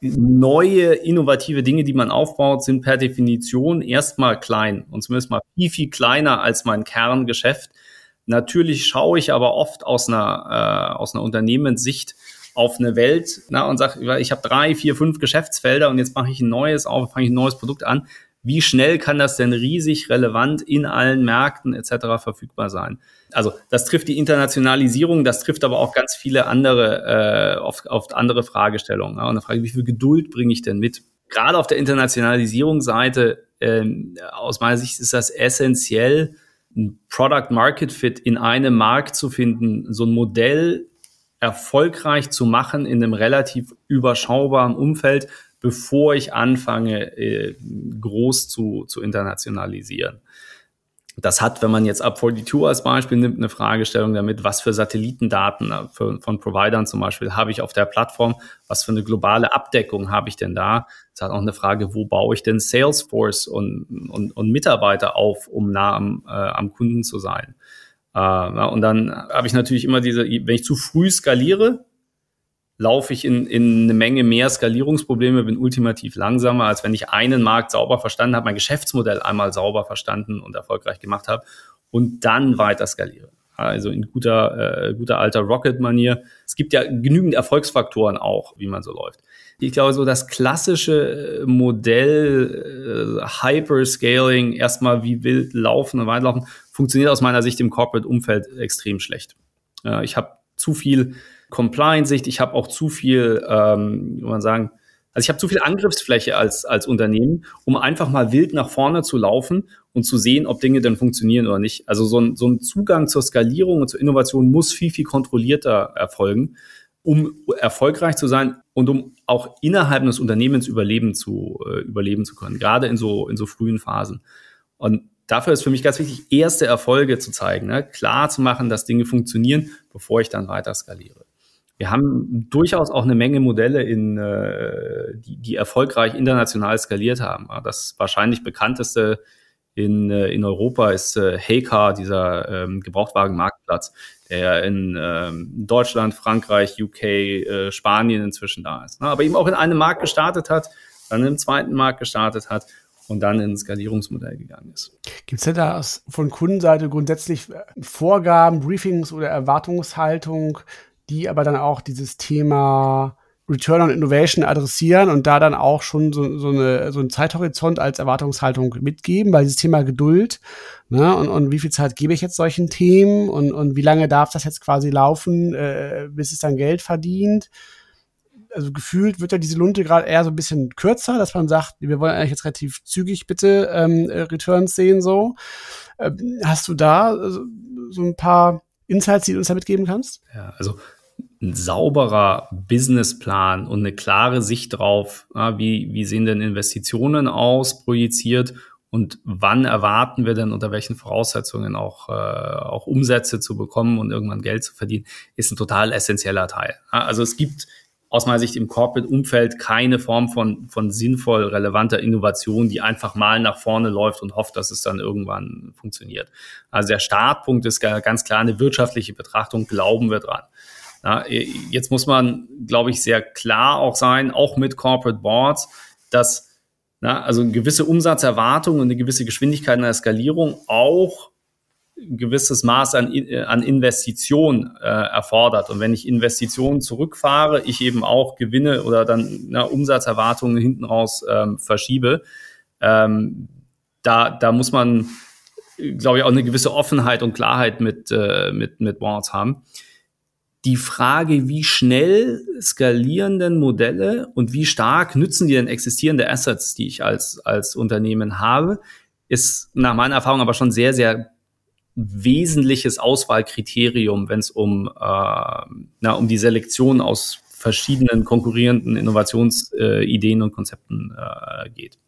Neue, innovative Dinge, die man aufbaut, sind per Definition erstmal klein und zumindest mal viel, viel kleiner als mein Kerngeschäft Natürlich schaue ich aber oft aus einer, äh, aus einer Unternehmenssicht auf eine Welt na, und sage, ich habe drei, vier, fünf Geschäftsfelder und jetzt mache ich ein neues auf, fange ich ein neues Produkt an. Wie schnell kann das denn riesig relevant in allen Märkten etc. verfügbar sein? Also das trifft die Internationalisierung, das trifft aber auch ganz viele andere, äh, oft, oft andere Fragestellungen. Ja? Und eine Frage, wie viel Geduld bringe ich denn mit? Gerade auf der Internationalisierungsseite, ähm, aus meiner Sicht ist das essentiell, ein Product Market Fit in einem Markt zu finden, so ein Modell erfolgreich zu machen in einem relativ überschaubaren Umfeld, bevor ich anfange, äh, groß zu, zu internationalisieren das hat, wenn man jetzt Up 42 als Beispiel nimmt, eine Fragestellung damit, was für Satellitendaten äh, von Providern zum Beispiel habe ich auf der Plattform, was für eine globale Abdeckung habe ich denn da? Es hat auch eine Frage, wo baue ich denn Salesforce und, und, und Mitarbeiter auf, um nah am, äh, am Kunden zu sein? Äh, und dann habe ich natürlich immer diese, wenn ich zu früh skaliere, laufe ich in, in eine Menge mehr Skalierungsprobleme, bin ultimativ langsamer, als wenn ich einen Markt sauber verstanden habe, mein Geschäftsmodell einmal sauber verstanden und erfolgreich gemacht habe und dann weiter skaliere. Also in guter, äh, guter alter Rocket-Manier. Es gibt ja genügend Erfolgsfaktoren auch, wie man so läuft. Ich glaube, so das klassische äh, Modell äh, Hyperscaling, erstmal wie wild laufen und weiterlaufen, funktioniert aus meiner Sicht im Corporate-Umfeld extrem schlecht. Äh, ich habe zu viel Compliance-Sicht, ich habe auch zu viel, ähm, wie man sagen, also ich habe zu viel Angriffsfläche als, als Unternehmen, um einfach mal wild nach vorne zu laufen und zu sehen, ob Dinge denn funktionieren oder nicht. Also so ein, so ein Zugang zur Skalierung und zur Innovation muss viel, viel kontrollierter erfolgen, um erfolgreich zu sein und um auch innerhalb des Unternehmens überleben zu, äh, überleben zu können, gerade in so, in so frühen Phasen. Und dafür ist für mich ganz wichtig, erste Erfolge zu zeigen, ne? klar zu machen, dass Dinge funktionieren, bevor ich dann weiter skaliere. Wir haben durchaus auch eine Menge Modelle, in, äh, die, die erfolgreich international skaliert haben. Das wahrscheinlich bekannteste in, äh, in Europa ist äh, Heycar, dieser ähm, Gebrauchtwagenmarktplatz, der in ähm, Deutschland, Frankreich, UK, äh, Spanien inzwischen da ist. Ne? Aber eben auch in einem Markt gestartet hat, dann im zweiten Markt gestartet hat und dann ins Skalierungsmodell gegangen ist. Gibt es denn da von Kundenseite grundsätzlich Vorgaben, Briefings oder Erwartungshaltung, die aber dann auch dieses Thema Return on Innovation adressieren und da dann auch schon so, so, eine, so einen Zeithorizont als Erwartungshaltung mitgeben, weil dieses Thema Geduld ne, und, und wie viel Zeit gebe ich jetzt solchen Themen und, und wie lange darf das jetzt quasi laufen, äh, bis es dann Geld verdient. Also gefühlt wird ja diese Lunte gerade eher so ein bisschen kürzer, dass man sagt, wir wollen eigentlich jetzt relativ zügig bitte ähm, Returns sehen so. Ähm, hast du da so, so ein paar Insights, die du uns da mitgeben kannst? Ja, also ein sauberer Businessplan und eine klare Sicht drauf, ja, wie, wie sehen denn Investitionen aus, projiziert und wann erwarten wir denn unter welchen Voraussetzungen auch, äh, auch Umsätze zu bekommen und irgendwann Geld zu verdienen, ist ein total essentieller Teil. Ja, also es gibt aus meiner Sicht im Corporate-Umfeld keine Form von, von sinnvoll relevanter Innovation, die einfach mal nach vorne läuft und hofft, dass es dann irgendwann funktioniert. Also der Startpunkt ist ganz klar eine wirtschaftliche Betrachtung, glauben wir dran. Ja, jetzt muss man, glaube ich, sehr klar auch sein, auch mit Corporate Boards, dass na, also eine gewisse Umsatzerwartung und eine gewisse Geschwindigkeit in der Skalierung auch gewisses Maß an, an Investition äh, erfordert. Und wenn ich Investitionen zurückfahre, ich eben auch Gewinne oder dann na, Umsatzerwartungen hinten raus ähm, verschiebe, ähm, da, da muss man, glaube ich, auch eine gewisse Offenheit und Klarheit mit, äh, mit, mit Boards haben. Die Frage, wie schnell skalieren denn Modelle und wie stark nützen die denn existierende Assets, die ich als, als Unternehmen habe, ist nach meiner Erfahrung aber schon sehr, sehr wesentliches Auswahlkriterium, wenn es um, äh, na, um die Selektion aus verschiedenen konkurrierenden Innovationsideen äh, und Konzepten äh, geht.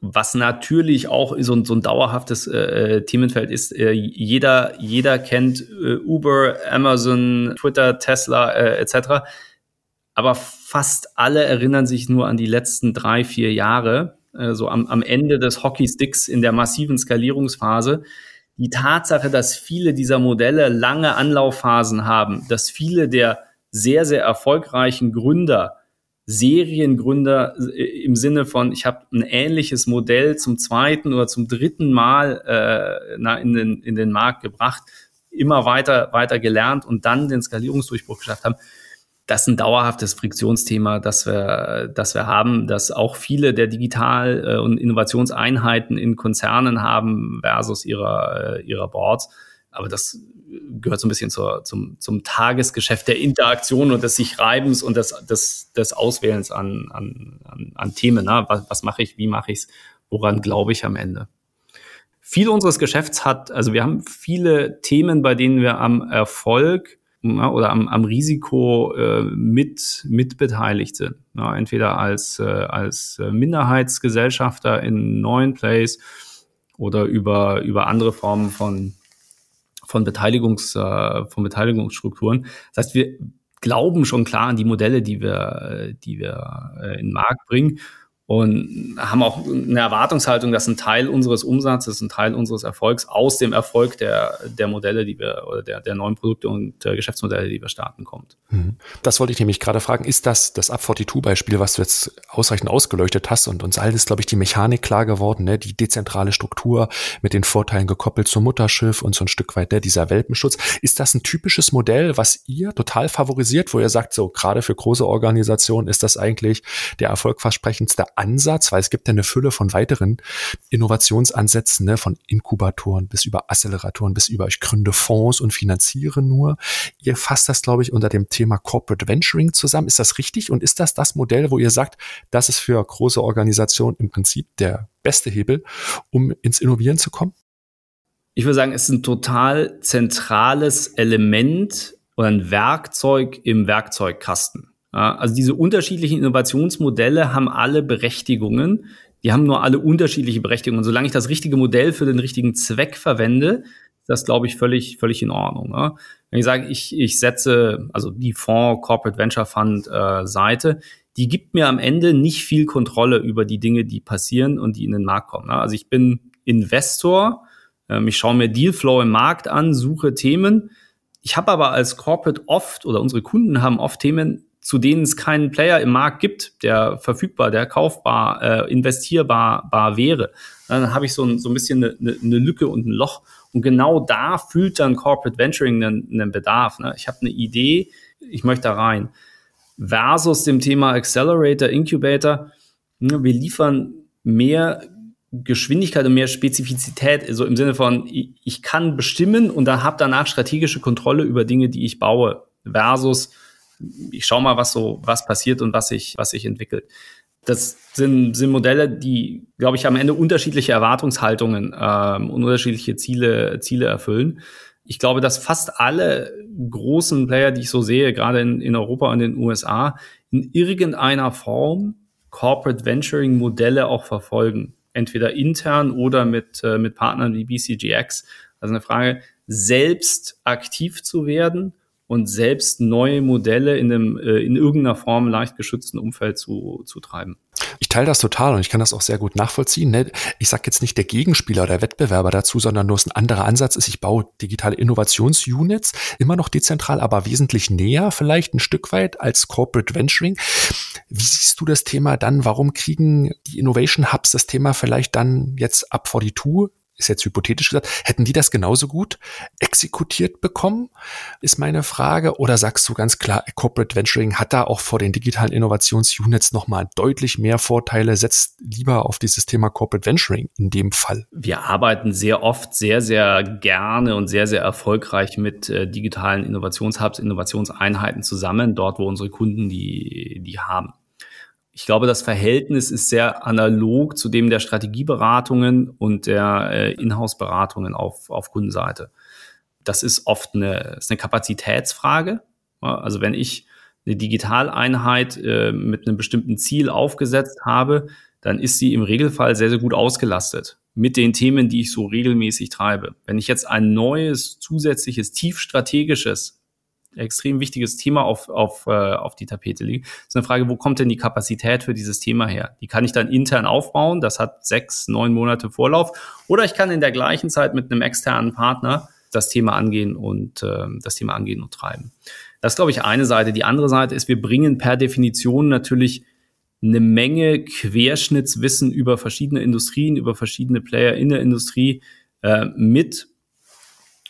Was natürlich auch so ein, so ein dauerhaftes äh, Themenfeld ist, äh, jeder, jeder kennt äh, Uber, Amazon, Twitter, Tesla äh, etc. Aber fast alle erinnern sich nur an die letzten drei, vier Jahre, äh, so am, am Ende des Hockeysticks in der massiven Skalierungsphase die Tatsache, dass viele dieser Modelle lange Anlaufphasen haben, dass viele der sehr, sehr erfolgreichen Gründer, Seriengründer äh, im Sinne von, ich habe ein ähnliches Modell zum zweiten oder zum dritten Mal äh, na, in, den, in den Markt gebracht, immer weiter, weiter gelernt und dann den Skalierungsdurchbruch geschafft haben das ist ein dauerhaftes Friktionsthema, das wir, das wir haben, dass auch viele der Digital- äh, und Innovationseinheiten in Konzernen haben versus ihrer, äh, ihrer Boards. Aber das gehört so ein bisschen zur, zum, zum Tagesgeschäft der Interaktion und des sich Reibens und des, des, des Auswählens an, an, an, an Themen. Ne? Was, was mache ich, wie mache ich es, woran glaube ich am Ende? Viel unseres Geschäfts hat, also wir haben viele Themen, bei denen wir am Erfolg oder am, am Risiko äh, mit mitbeteiligt sind. Ja, entweder als, äh, als Minderheitsgesellschafter in neuen Plays oder über, über andere Formen von, von, Beteiligungs, äh, von Beteiligungsstrukturen. Das heißt, wir glauben schon klar an die Modelle, die wir, die wir äh, in den Markt bringen und haben auch eine Erwartungshaltung, dass ein Teil unseres Umsatzes, ein Teil unseres Erfolgs aus dem Erfolg der, der Modelle, die wir oder der, der neuen Produkte und äh, Geschäftsmodelle, die wir starten, kommt. Mhm. Das wollte ich nämlich gerade fragen. Ist das das Up42-Beispiel, was du jetzt ausreichend ausgeleuchtet hast und uns allen ist, glaube ich, die Mechanik klar geworden, ne? die dezentrale Struktur mit den Vorteilen gekoppelt zum Mutterschiff und so ein Stück weit ne? dieser Welpenschutz. Ist das ein typisches Modell, was ihr total favorisiert, wo ihr sagt, so gerade für große Organisationen ist das eigentlich der erfolgversprechendste Ansatz, weil es gibt ja eine Fülle von weiteren Innovationsansätzen, ne, von Inkubatoren bis über Acceleratoren bis über ich gründe Fonds und finanziere nur. Ihr fasst das, glaube ich, unter dem Thema Corporate Venturing zusammen. Ist das richtig? Und ist das das Modell, wo ihr sagt, das ist für große Organisationen im Prinzip der beste Hebel, um ins Innovieren zu kommen? Ich würde sagen, es ist ein total zentrales Element oder ein Werkzeug im Werkzeugkasten. Also diese unterschiedlichen Innovationsmodelle haben alle Berechtigungen. Die haben nur alle unterschiedliche Berechtigungen. Solange ich das richtige Modell für den richtigen Zweck verwende, ist das, glaube ich, völlig, völlig in Ordnung. Ja. Wenn ich sage, ich, ich setze, also die Fonds Corporate Venture Fund äh, Seite, die gibt mir am Ende nicht viel Kontrolle über die Dinge, die passieren und die in den Markt kommen. Ja. Also ich bin Investor, ähm, ich schaue mir Dealflow im Markt an, suche Themen. Ich habe aber als Corporate oft oder unsere Kunden haben oft Themen, zu denen es keinen Player im Markt gibt, der verfügbar, der kaufbar, äh, investierbar bar wäre, dann habe ich so ein, so ein bisschen eine, eine Lücke und ein Loch. Und genau da fühlt dann Corporate Venturing einen, einen Bedarf. Ne? Ich habe eine Idee, ich möchte da rein. Versus dem Thema Accelerator, Incubator, ne, wir liefern mehr Geschwindigkeit und mehr Spezifizität, also im Sinne von, ich kann bestimmen und dann habe danach strategische Kontrolle über Dinge, die ich baue, versus ich schaue mal, was so, was passiert und was sich, was sich entwickelt. Das sind, sind Modelle, die, glaube ich, am Ende unterschiedliche Erwartungshaltungen ähm, und unterschiedliche Ziele, Ziele erfüllen. Ich glaube, dass fast alle großen Player, die ich so sehe, gerade in, in Europa und in den USA, in irgendeiner Form Corporate Venturing Modelle auch verfolgen. Entweder intern oder mit, äh, mit Partnern wie BCGX. Also eine Frage, selbst aktiv zu werden und selbst neue Modelle in einem äh, in irgendeiner Form leicht geschützten Umfeld zu, zu treiben. Ich teile das total und ich kann das auch sehr gut nachvollziehen. Ne? Ich sage jetzt nicht der Gegenspieler oder Wettbewerber dazu, sondern nur ein anderer Ansatz ist, ich baue digitale Innovationsunits, immer noch dezentral, aber wesentlich näher, vielleicht ein Stück weit als Corporate Venturing. Wie siehst du das Thema dann? Warum kriegen die Innovation Hubs das Thema vielleicht dann jetzt ab 42 ist jetzt hypothetisch gesagt, hätten die das genauso gut exekutiert bekommen, ist meine Frage. Oder sagst du ganz klar, Corporate Venturing hat da auch vor den digitalen Innovationsunits nochmal deutlich mehr Vorteile, setzt lieber auf dieses Thema Corporate Venturing in dem Fall? Wir arbeiten sehr oft sehr, sehr gerne und sehr, sehr erfolgreich mit äh, digitalen Innovationshubs, Innovationseinheiten zusammen, dort, wo unsere Kunden die, die haben. Ich glaube, das Verhältnis ist sehr analog zu dem der Strategieberatungen und der äh, Inhouse-Beratungen auf, auf Kundenseite. Das ist oft eine, ist eine Kapazitätsfrage. Also wenn ich eine Digitaleinheit äh, mit einem bestimmten Ziel aufgesetzt habe, dann ist sie im Regelfall sehr, sehr gut ausgelastet mit den Themen, die ich so regelmäßig treibe. Wenn ich jetzt ein neues, zusätzliches, tief strategisches extrem wichtiges Thema auf, auf, äh, auf die Tapete liegt. Ist eine Frage, wo kommt denn die Kapazität für dieses Thema her? Die kann ich dann intern aufbauen, das hat sechs, neun Monate Vorlauf. Oder ich kann in der gleichen Zeit mit einem externen Partner das Thema angehen und äh, das Thema angehen und treiben. Das ist, glaube ich, eine Seite. Die andere Seite ist, wir bringen per Definition natürlich eine Menge Querschnittswissen über verschiedene Industrien, über verschiedene Player in der Industrie äh, mit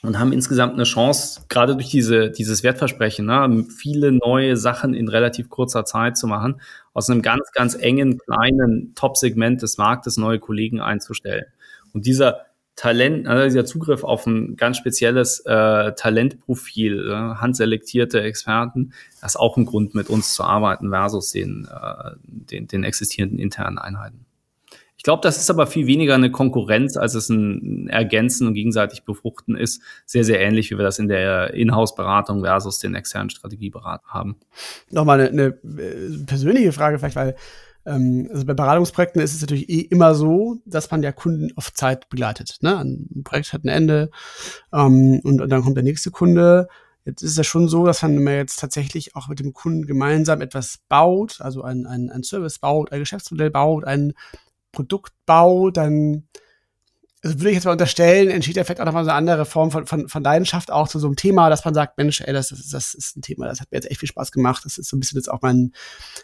und haben insgesamt eine Chance, gerade durch diese, dieses Wertversprechen, ne, viele neue Sachen in relativ kurzer Zeit zu machen, aus einem ganz, ganz engen, kleinen Top-Segment des Marktes neue Kollegen einzustellen. Und dieser Talent, also dieser Zugriff auf ein ganz spezielles äh, Talentprofil, äh, handselektierte Experten, das ist auch ein Grund, mit uns zu arbeiten versus den, äh, den, den existierenden internen Einheiten. Ich glaube, das ist aber viel weniger eine Konkurrenz, als es ein Ergänzen und gegenseitig Befruchten ist. Sehr, sehr ähnlich, wie wir das in der Inhouse-Beratung versus den externen Strategieberatung haben. Nochmal eine, eine äh, persönliche Frage vielleicht, weil ähm, also bei Beratungsprojekten ist es natürlich eh immer so, dass man ja Kunden auf Zeit begleitet. Ne? Ein Projekt hat ein Ende ähm, und, und dann kommt der nächste Kunde. Jetzt ist es ja schon so, dass man jetzt tatsächlich auch mit dem Kunden gemeinsam etwas baut, also ein, ein, ein Service baut, ein Geschäftsmodell baut, ein Produktbau, dann also würde ich jetzt mal unterstellen, entsteht ja vielleicht auch nochmal so eine andere Form von, von, von Leidenschaft auch zu so einem Thema, dass man sagt, Mensch, ey, das, das, das ist ein Thema, das hat mir jetzt echt viel Spaß gemacht. Das ist so ein bisschen jetzt auch mein,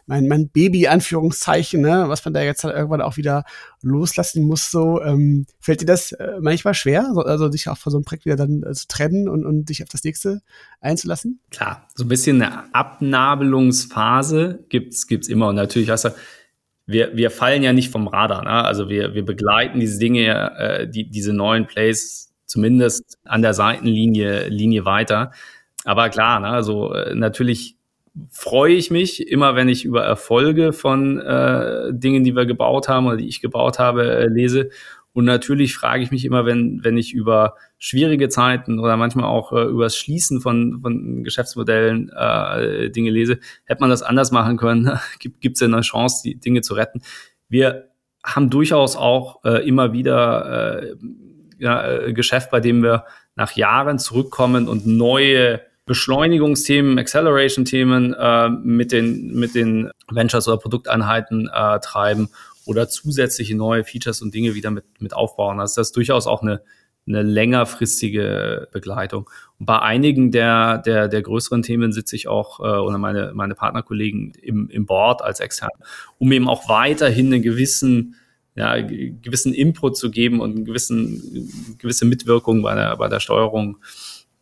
mein, mein Baby, Anführungszeichen, ne, was man da jetzt halt irgendwann auch wieder loslassen muss. So, ähm, fällt dir das äh, manchmal schwer, also, also sich auch von so einem Projekt wieder dann äh, zu trennen und, und dich auf das nächste einzulassen? Klar, so ein bisschen eine Abnabelungsphase gibt's gibt's immer. Und natürlich hast du wir, wir fallen ja nicht vom Radar. Ne? Also wir, wir begleiten diese Dinge, äh, die, diese neuen Plays zumindest an der Seitenlinie Linie weiter. Aber klar, ne? also äh, natürlich freue ich mich immer, wenn ich über Erfolge von äh, Dingen, die wir gebaut haben oder die ich gebaut habe, äh, lese. Und natürlich frage ich mich immer, wenn, wenn ich über schwierige Zeiten oder manchmal auch äh, über das Schließen von, von Geschäftsmodellen äh, Dinge lese, hätte man das anders machen können? Gibt es denn eine Chance, die Dinge zu retten? Wir haben durchaus auch äh, immer wieder äh, ja, äh, Geschäft, bei dem wir nach Jahren zurückkommen und neue Beschleunigungsthemen, Acceleration-Themen äh, mit, den, mit den Ventures oder Produkteinheiten äh, treiben oder zusätzliche neue Features und Dinge wieder mit, mit aufbauen. Also das ist durchaus auch eine, eine längerfristige Begleitung. Und bei einigen der, der, der größeren Themen sitze ich auch, äh, oder meine, meine Partnerkollegen im, im Board als extern, um eben auch weiterhin einen gewissen, ja, gewissen Input zu geben und einen gewissen, gewisse Mitwirkung bei der, bei der Steuerung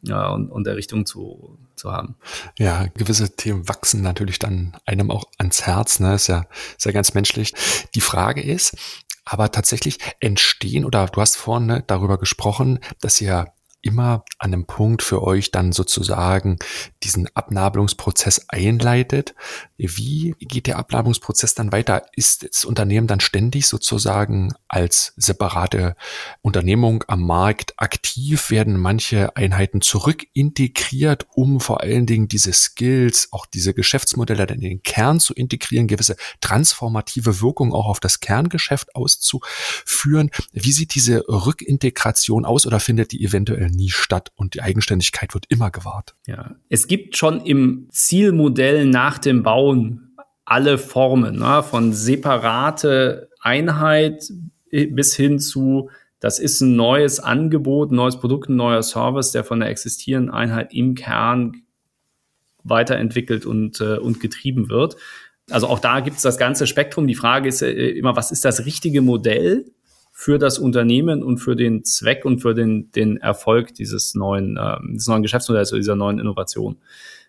ja, und, und der Richtung zu, zu haben. Ja, gewisse Themen wachsen natürlich dann einem auch ans Herz, ne? Ist ja, ist ja ganz menschlich. Die Frage ist, aber tatsächlich entstehen, oder du hast vorhin ne, darüber gesprochen, dass ihr immer an einem Punkt für euch dann sozusagen diesen Abnabelungsprozess einleitet. Wie geht der Abnabelungsprozess dann weiter? Ist das Unternehmen dann ständig sozusagen als separate Unternehmung am Markt aktiv? Werden manche Einheiten zurückintegriert, um vor allen Dingen diese Skills, auch diese Geschäftsmodelle in den Kern zu integrieren, gewisse transformative Wirkung auch auf das Kerngeschäft auszuführen? Wie sieht diese Rückintegration aus oder findet die eventuell nie statt und die Eigenständigkeit wird immer gewahrt. Ja, es gibt schon im Zielmodell nach dem Bauen alle Formen, ne? von separate Einheit bis hin zu, das ist ein neues Angebot, ein neues Produkt, ein neuer Service, der von der existierenden Einheit im Kern weiterentwickelt und, äh, und getrieben wird. Also auch da gibt es das ganze Spektrum. Die Frage ist äh, immer, was ist das richtige Modell für das Unternehmen und für den Zweck und für den, den Erfolg dieses neuen, äh, dieses neuen Geschäftsmodells oder dieser neuen Innovation.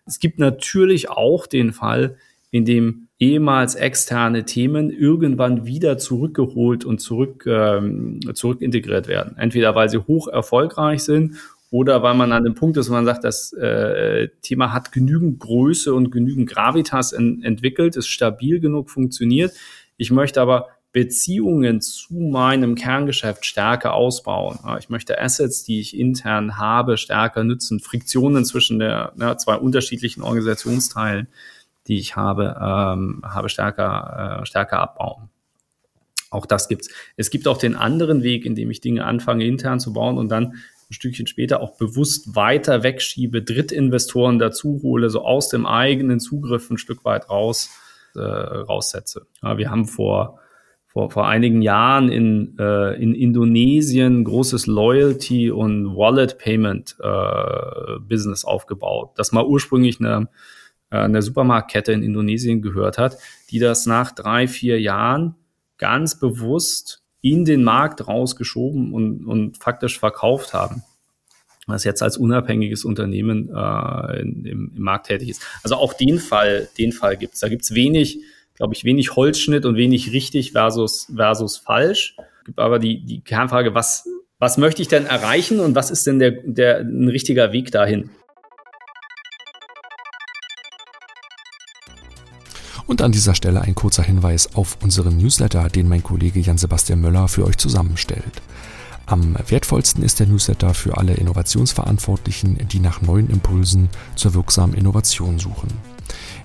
Es gibt natürlich auch den Fall, in dem ehemals externe Themen irgendwann wieder zurückgeholt und zurück, ähm, zurück integriert werden. Entweder weil sie hoch erfolgreich sind oder weil man an dem Punkt ist, wo man sagt, das äh, Thema hat genügend Größe und genügend Gravitas en entwickelt, ist stabil genug, funktioniert. Ich möchte aber Beziehungen zu meinem Kerngeschäft stärker ausbauen. Ich möchte Assets, die ich intern habe, stärker nutzen, Friktionen zwischen der ja, zwei unterschiedlichen Organisationsteilen die ich habe, ähm, habe stärker, äh, stärker abbauen. Auch das gibt's. Es gibt auch den anderen Weg, in dem ich Dinge anfange intern zu bauen und dann ein Stückchen später auch bewusst weiter wegschiebe, Drittinvestoren dazu hole, so aus dem eigenen Zugriff ein Stück weit raus, äh, raussetze. Ja, wir haben vor, vor, vor einigen Jahren in, äh, in Indonesien großes Loyalty und Wallet Payment äh, Business aufgebaut. Das mal ursprünglich eine äh, eine Supermarktkette in Indonesien gehört hat, die das nach drei, vier Jahren ganz bewusst in den Markt rausgeschoben und, und faktisch verkauft haben was jetzt als unabhängiges Unternehmen äh, in, im, im, Markt tätig ist. Also auch den Fall, den Fall gibt's. Da gibt's wenig, glaube ich, wenig Holzschnitt und wenig richtig versus, versus falsch. Gibt aber die, die Kernfrage, was, was möchte ich denn erreichen und was ist denn der, der ein richtiger Weg dahin? Und an dieser Stelle ein kurzer Hinweis auf unseren Newsletter, den mein Kollege Jan-Sebastian Möller für euch zusammenstellt. Am wertvollsten ist der Newsletter für alle Innovationsverantwortlichen, die nach neuen Impulsen zur wirksamen Innovation suchen.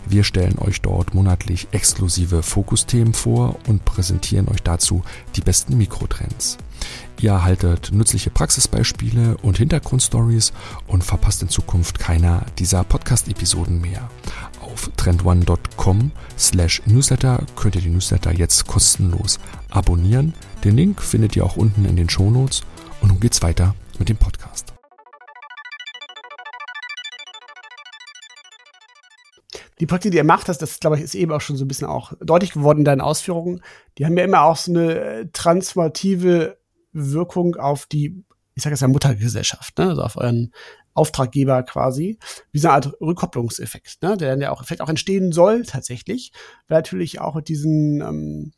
Wir stellen euch dort monatlich exklusive Fokusthemen vor und präsentieren euch dazu die besten Mikrotrends. Ihr erhaltet nützliche Praxisbeispiele und Hintergrundstories und verpasst in Zukunft keiner dieser Podcast-Episoden mehr. Auf trendone.com slash newsletter könnt ihr die Newsletter jetzt kostenlos abonnieren. Den Link findet ihr auch unten in den Shownotes. Und nun geht's weiter mit dem Podcast. Die Projekte, die ihr macht, das, das glaube ich, ist eben auch schon so ein bisschen auch deutlich geworden in deinen Ausführungen. Die haben ja immer auch so eine äh, transformative Wirkung auf die, ich sage jetzt ja Muttergesellschaft, ne? also auf euren Auftraggeber quasi, wie so eine Art Rückkopplungseffekt, ne? der dann ja auch vielleicht auch entstehen soll tatsächlich, weil natürlich auch mit diesen ähm,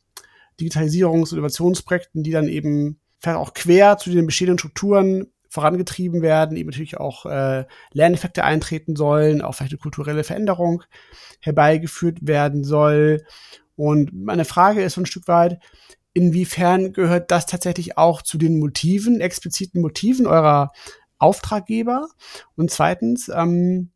Digitalisierungs- und Innovationsprojekten, die dann eben vielleicht auch quer zu den bestehenden Strukturen vorangetrieben werden, eben natürlich auch äh, Lerneffekte eintreten sollen, auch vielleicht eine kulturelle Veränderung herbeigeführt werden soll. Und meine Frage ist so ein Stück weit, inwiefern gehört das tatsächlich auch zu den Motiven, expliziten Motiven eurer Auftraggeber? Und zweitens, ähm,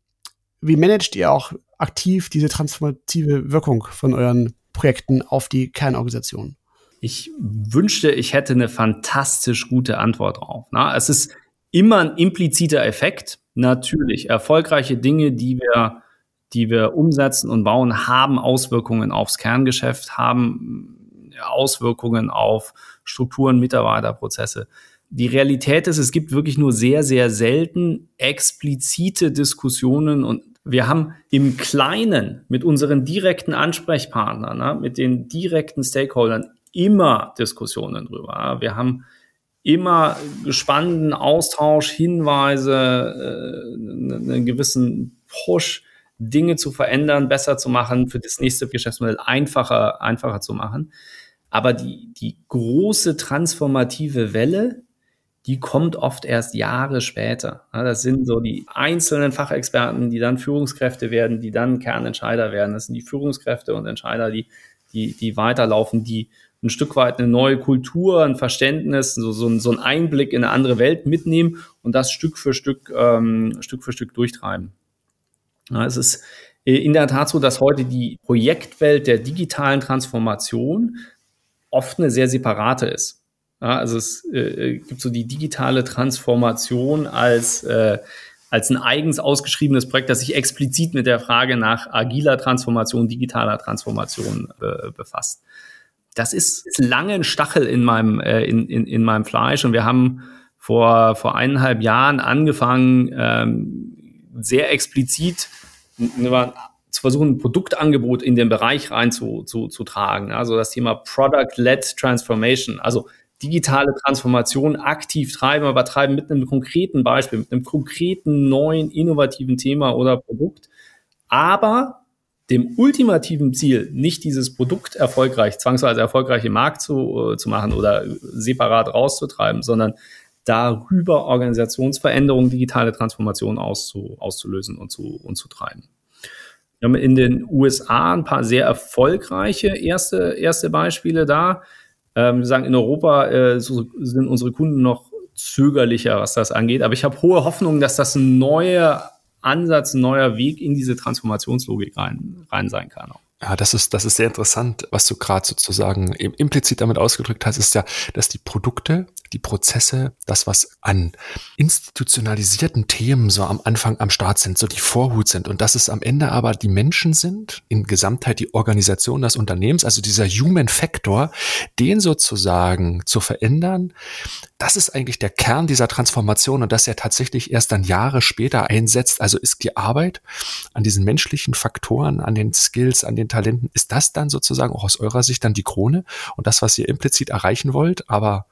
wie managt ihr auch aktiv diese transformative Wirkung von euren Projekten auf die Kernorganisation? Ich wünschte, ich hätte eine fantastisch gute Antwort drauf. Na, es ist immer ein impliziter Effekt. Natürlich, erfolgreiche Dinge, die wir, die wir umsetzen und bauen, haben Auswirkungen aufs Kerngeschäft, haben Auswirkungen auf Strukturen, Mitarbeiterprozesse. Die Realität ist, es gibt wirklich nur sehr, sehr selten explizite Diskussionen und wir haben im Kleinen mit unseren direkten Ansprechpartnern, ne, mit den direkten Stakeholdern immer Diskussionen drüber. Wir haben immer spannenden Austausch, Hinweise, äh, einen gewissen Push, Dinge zu verändern, besser zu machen, für das nächste Geschäftsmodell einfacher, einfacher zu machen. Aber die, die große transformative Welle, die kommt oft erst Jahre später. Das sind so die einzelnen Fachexperten, die dann Führungskräfte werden, die dann Kernentscheider werden. Das sind die Führungskräfte und Entscheider, die, die, die weiterlaufen, die ein Stück weit eine neue Kultur, ein Verständnis, so, so, so ein Einblick in eine andere Welt mitnehmen und das Stück für Stück, ähm, Stück für Stück durchtreiben. Ja, es ist in der Tat so, dass heute die Projektwelt der digitalen Transformation oft eine sehr separate ist. Ja, also es äh, gibt so die digitale Transformation als, äh, als ein eigens ausgeschriebenes Projekt, das sich explizit mit der Frage nach agiler Transformation, digitaler Transformation äh, befasst. Das ist lange ein Stachel in meinem, äh, in, in, in meinem Fleisch und wir haben vor, vor eineinhalb Jahren angefangen, ähm, sehr explizit zu versuchen, ein Produktangebot in den Bereich rein zu, zu, zu tragen. Also das Thema Product-led Transformation, also digitale Transformation aktiv treiben, aber treiben mit einem konkreten Beispiel, mit einem konkreten neuen, innovativen Thema oder Produkt, aber dem ultimativen Ziel, nicht dieses Produkt erfolgreich, zwangsweise erfolgreich im Markt zu, äh, zu machen oder separat rauszutreiben, sondern darüber Organisationsveränderungen, digitale Transformation auszu, auszulösen und zu, und zu treiben. Wir haben in den USA ein paar sehr erfolgreiche erste, erste Beispiele da. Ähm, wir sagen, in Europa äh, so sind unsere Kunden noch zögerlicher, was das angeht. Aber ich habe hohe Hoffnung, dass das ein neuer Ansatz, ein neuer Weg in diese Transformationslogik rein, rein sein kann. Auch. Ja, das ist, das ist sehr interessant, was du gerade sozusagen implizit damit ausgedrückt hast, ist ja, dass die Produkte, die Prozesse, das, was an institutionalisierten Themen so am Anfang am Start sind, so die Vorhut sind und dass es am Ende aber die Menschen sind, in Gesamtheit die Organisation des Unternehmens, also dieser Human Factor, den sozusagen zu verändern, das ist eigentlich der Kern dieser Transformation und dass er tatsächlich erst dann Jahre später einsetzt. Also ist die Arbeit an diesen menschlichen Faktoren, an den Skills, an den Talenten, ist das dann sozusagen auch aus eurer Sicht dann die Krone und das, was ihr implizit erreichen wollt, aber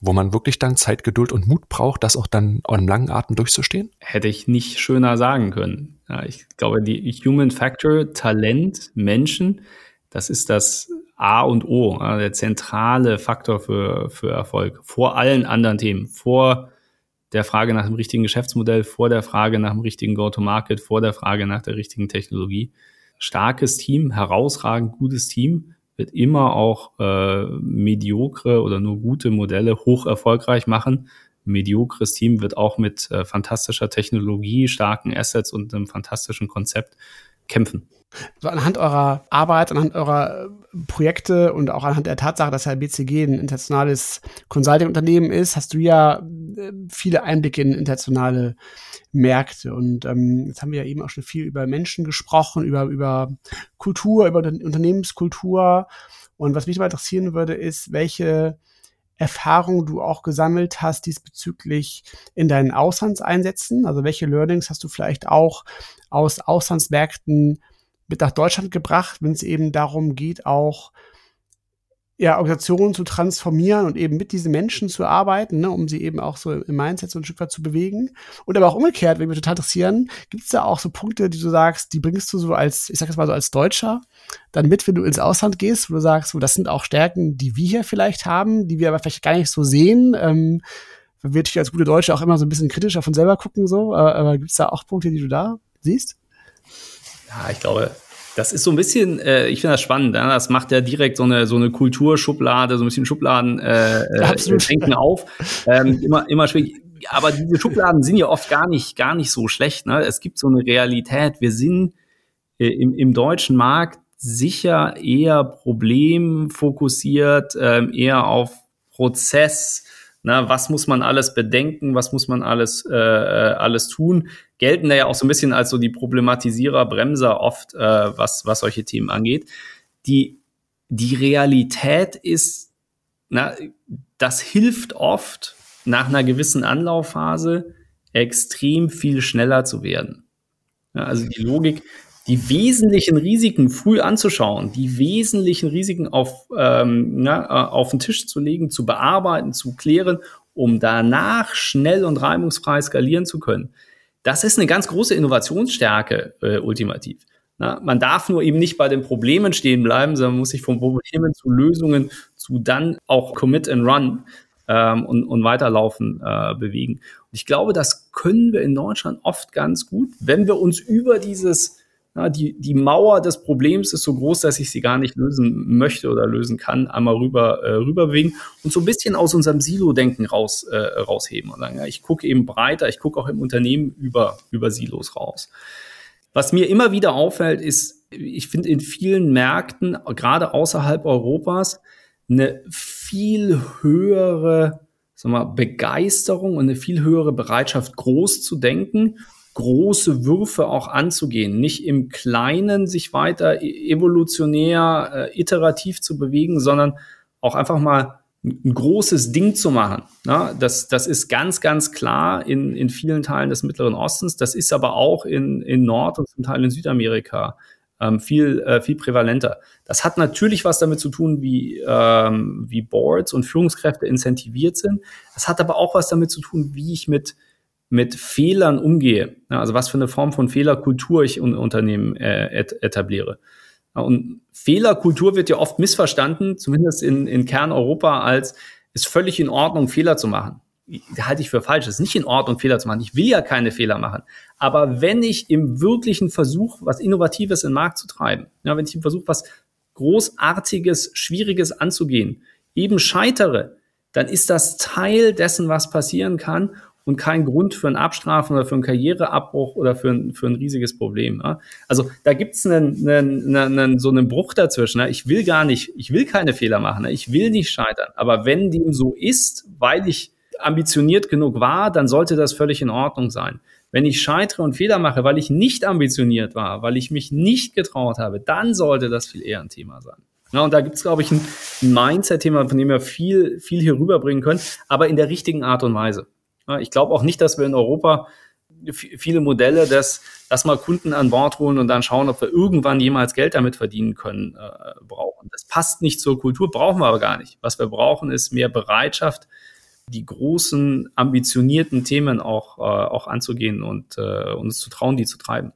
wo man wirklich dann Zeit, Geduld und Mut braucht, das auch dann in langen Atem durchzustehen? Hätte ich nicht schöner sagen können. Ja, ich glaube, die Human Factor, Talent, Menschen, das ist das A und O, der zentrale Faktor für, für Erfolg. Vor allen anderen Themen. Vor der Frage nach dem richtigen Geschäftsmodell, vor der Frage nach dem richtigen Go-to-Market, vor der Frage nach der richtigen Technologie. Starkes Team, herausragend gutes Team wird immer auch äh, mediokre oder nur gute Modelle hoch erfolgreich machen. mediokres Team wird auch mit äh, fantastischer Technologie, starken Assets und einem fantastischen Konzept kämpfen. Anhand eurer Arbeit, anhand eurer äh, Projekte und auch anhand der Tatsache, dass ja BCG ein internationales Consulting-Unternehmen ist, hast du ja äh, viele Einblicke in internationale Märkte. Und ähm, jetzt haben wir ja eben auch schon viel über Menschen gesprochen, über, über Kultur, über Unternehmenskultur. Und was mich mal interessieren würde, ist, welche Erfahrungen du auch gesammelt hast diesbezüglich in deinen Auslandseinsätzen? Also welche Learnings hast du vielleicht auch aus Auslandsmärkten mit nach Deutschland gebracht, wenn es eben darum geht, auch ja, Organisationen zu transformieren und eben mit diesen Menschen zu arbeiten, ne, um sie eben auch so im Mindset so ein Stück weit zu bewegen. Und aber auch umgekehrt, wenn wir total interessieren, gibt es da auch so Punkte, die du sagst, die bringst du so als, ich sag jetzt mal so als Deutscher, dann mit, wenn du ins Ausland gehst, wo du sagst, so, das sind auch Stärken, die wir hier vielleicht haben, die wir aber vielleicht gar nicht so sehen. Ähm, wir natürlich als gute Deutsche auch immer so ein bisschen kritischer von selber gucken, so, aber, aber gibt es da auch Punkte, die du da siehst? Ja, ich glaube, das ist so ein bisschen, äh, ich finde das spannend, ja? das macht ja direkt so eine so eine Kulturschublade, so ein bisschen Schubladen äh, äh, denken auf. Ähm, immer immer schwierig. Aber diese Schubladen sind ja oft gar nicht gar nicht so schlecht. Ne? Es gibt so eine Realität. Wir sind äh, im, im deutschen Markt sicher eher problemfokussiert, äh, eher auf Prozess na, was muss man alles bedenken? Was muss man alles, äh, äh, alles tun? Gelten da ja auch so ein bisschen als so die Problematisierer, Bremser oft, äh, was, was solche Themen angeht. Die, die Realität ist, na, das hilft oft nach einer gewissen Anlaufphase extrem viel schneller zu werden. Ja, also die Logik, die wesentlichen Risiken früh anzuschauen, die wesentlichen Risiken auf, ähm, na, äh, auf den Tisch zu legen, zu bearbeiten, zu klären, um danach schnell und reibungsfrei skalieren zu können. Das ist eine ganz große Innovationsstärke äh, ultimativ. Na, man darf nur eben nicht bei den Problemen stehen bleiben, sondern muss sich von Problemen zu Lösungen zu dann auch Commit and Run ähm, und, und weiterlaufen äh, bewegen. Und ich glaube, das können wir in Deutschland oft ganz gut, wenn wir uns über dieses ja, die, die Mauer des Problems ist so groß, dass ich sie gar nicht lösen möchte oder lösen kann, einmal rüber, äh, rüberbewegen und so ein bisschen aus unserem Silo-Denken raus, äh, rausheben und sagen, ja, ich gucke eben breiter, ich gucke auch im Unternehmen über, über Silos raus. Was mir immer wieder auffällt, ist, ich finde in vielen Märkten, gerade außerhalb Europas, eine viel höhere sag mal, Begeisterung und eine viel höhere Bereitschaft, groß zu denken große Würfe auch anzugehen, nicht im Kleinen sich weiter e-, evolutionär, äh, iterativ zu bewegen, sondern auch einfach mal ein großes Ding zu machen. Ne? Das, das ist ganz, ganz klar in, in vielen Teilen des Mittleren Ostens. Das ist aber auch in, in Nord- und zum Teil in Südamerika ähm, viel, äh, viel prävalenter. Das hat natürlich was damit zu tun, wie, ähm, wie Boards und Führungskräfte incentiviert sind. Das hat aber auch was damit zu tun, wie ich mit, mit Fehlern umgehe. Ja, also was für eine Form von Fehlerkultur ich in Unternehmen äh, et etabliere. Und Fehlerkultur wird ja oft missverstanden, zumindest in, in Kerneuropa, als ist völlig in Ordnung, Fehler zu machen halte ich für falsch. Es ist nicht in Ordnung, Fehler zu machen. Ich will ja keine Fehler machen. Aber wenn ich im wirklichen Versuch, was Innovatives in den Markt zu treiben, ja, wenn ich im Versuch, was Großartiges, Schwieriges anzugehen, eben scheitere, dann ist das Teil dessen, was passieren kann und kein Grund für ein Abstrafen oder für einen Karriereabbruch oder für ein, für ein riesiges Problem. Ja. Also da gibt's einen, einen, einen, so einen Bruch dazwischen. Ja. Ich will gar nicht, ich will keine Fehler machen, ja. ich will nicht scheitern. Aber wenn dem so ist, weil ich ambitioniert genug war, dann sollte das völlig in Ordnung sein. Wenn ich scheitere und Fehler mache, weil ich nicht ambitioniert war, weil ich mich nicht getraut habe, dann sollte das viel eher ein Thema sein. Ja, und da gibt es, glaube ich, ein Mindset-Thema, von dem wir viel, viel hier rüberbringen können, aber in der richtigen Art und Weise. Ich glaube auch nicht, dass wir in Europa viele Modelle, dass, dass mal Kunden an Bord holen und dann schauen, ob wir irgendwann jemals Geld damit verdienen können, äh, brauchen. Das passt nicht zur Kultur, brauchen wir aber gar nicht. Was wir brauchen, ist mehr Bereitschaft, die großen, ambitionierten Themen auch, äh, auch anzugehen und äh, uns zu trauen, die zu treiben.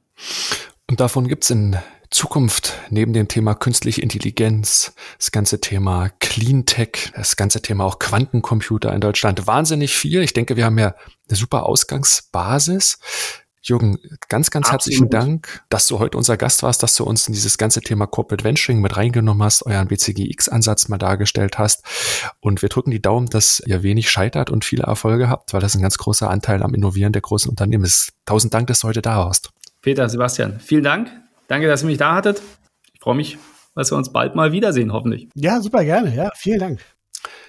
Und davon gibt's in Zukunft neben dem Thema künstliche Intelligenz, das ganze Thema Clean Tech, das ganze Thema auch Quantencomputer in Deutschland wahnsinnig viel. Ich denke, wir haben ja eine super Ausgangsbasis. Jürgen, ganz, ganz Absolut. herzlichen Dank, dass du heute unser Gast warst, dass du uns in dieses ganze Thema Corporate Venturing mit reingenommen hast, euren BCGX-Ansatz mal dargestellt hast. Und wir drücken die Daumen, dass ihr wenig scheitert und viele Erfolge habt, weil das ein ganz großer Anteil am Innovieren der großen Unternehmen ist. Tausend Dank, dass du heute da warst. Peter, Sebastian, vielen Dank. Danke, dass ihr mich da hattet. Ich freue mich, dass wir uns bald mal wiedersehen, hoffentlich. Ja, super gerne. Ja, vielen Dank.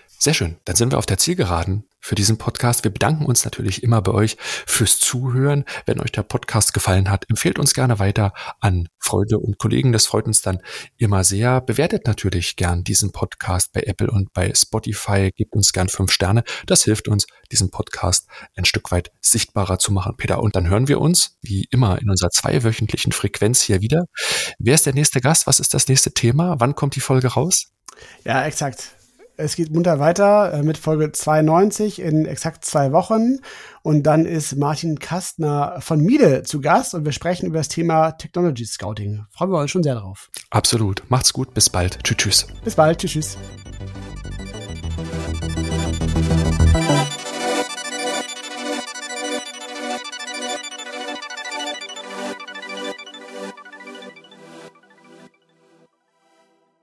Sehr schön. Dann sind wir auf der Zielgeraden für diesen Podcast. Wir bedanken uns natürlich immer bei euch fürs Zuhören. Wenn euch der Podcast gefallen hat, empfehlt uns gerne weiter an Freunde und Kollegen. Das freut uns dann immer sehr. Bewertet natürlich gern diesen Podcast bei Apple und bei Spotify. Gebt uns gern fünf Sterne. Das hilft uns, diesen Podcast ein Stück weit sichtbarer zu machen, Peter. Und dann hören wir uns, wie immer, in unserer zweiwöchentlichen Frequenz hier wieder. Wer ist der nächste Gast? Was ist das nächste Thema? Wann kommt die Folge raus? Ja, exakt. Es geht munter weiter äh, mit Folge 92 in exakt zwei Wochen. Und dann ist Martin Kastner von Miele zu Gast und wir sprechen über das Thema Technology Scouting. Freuen wir uns schon sehr drauf. Absolut. Macht's gut. Bis bald. Tschüss, tschüss. Bis bald. Tschüss, tschüss.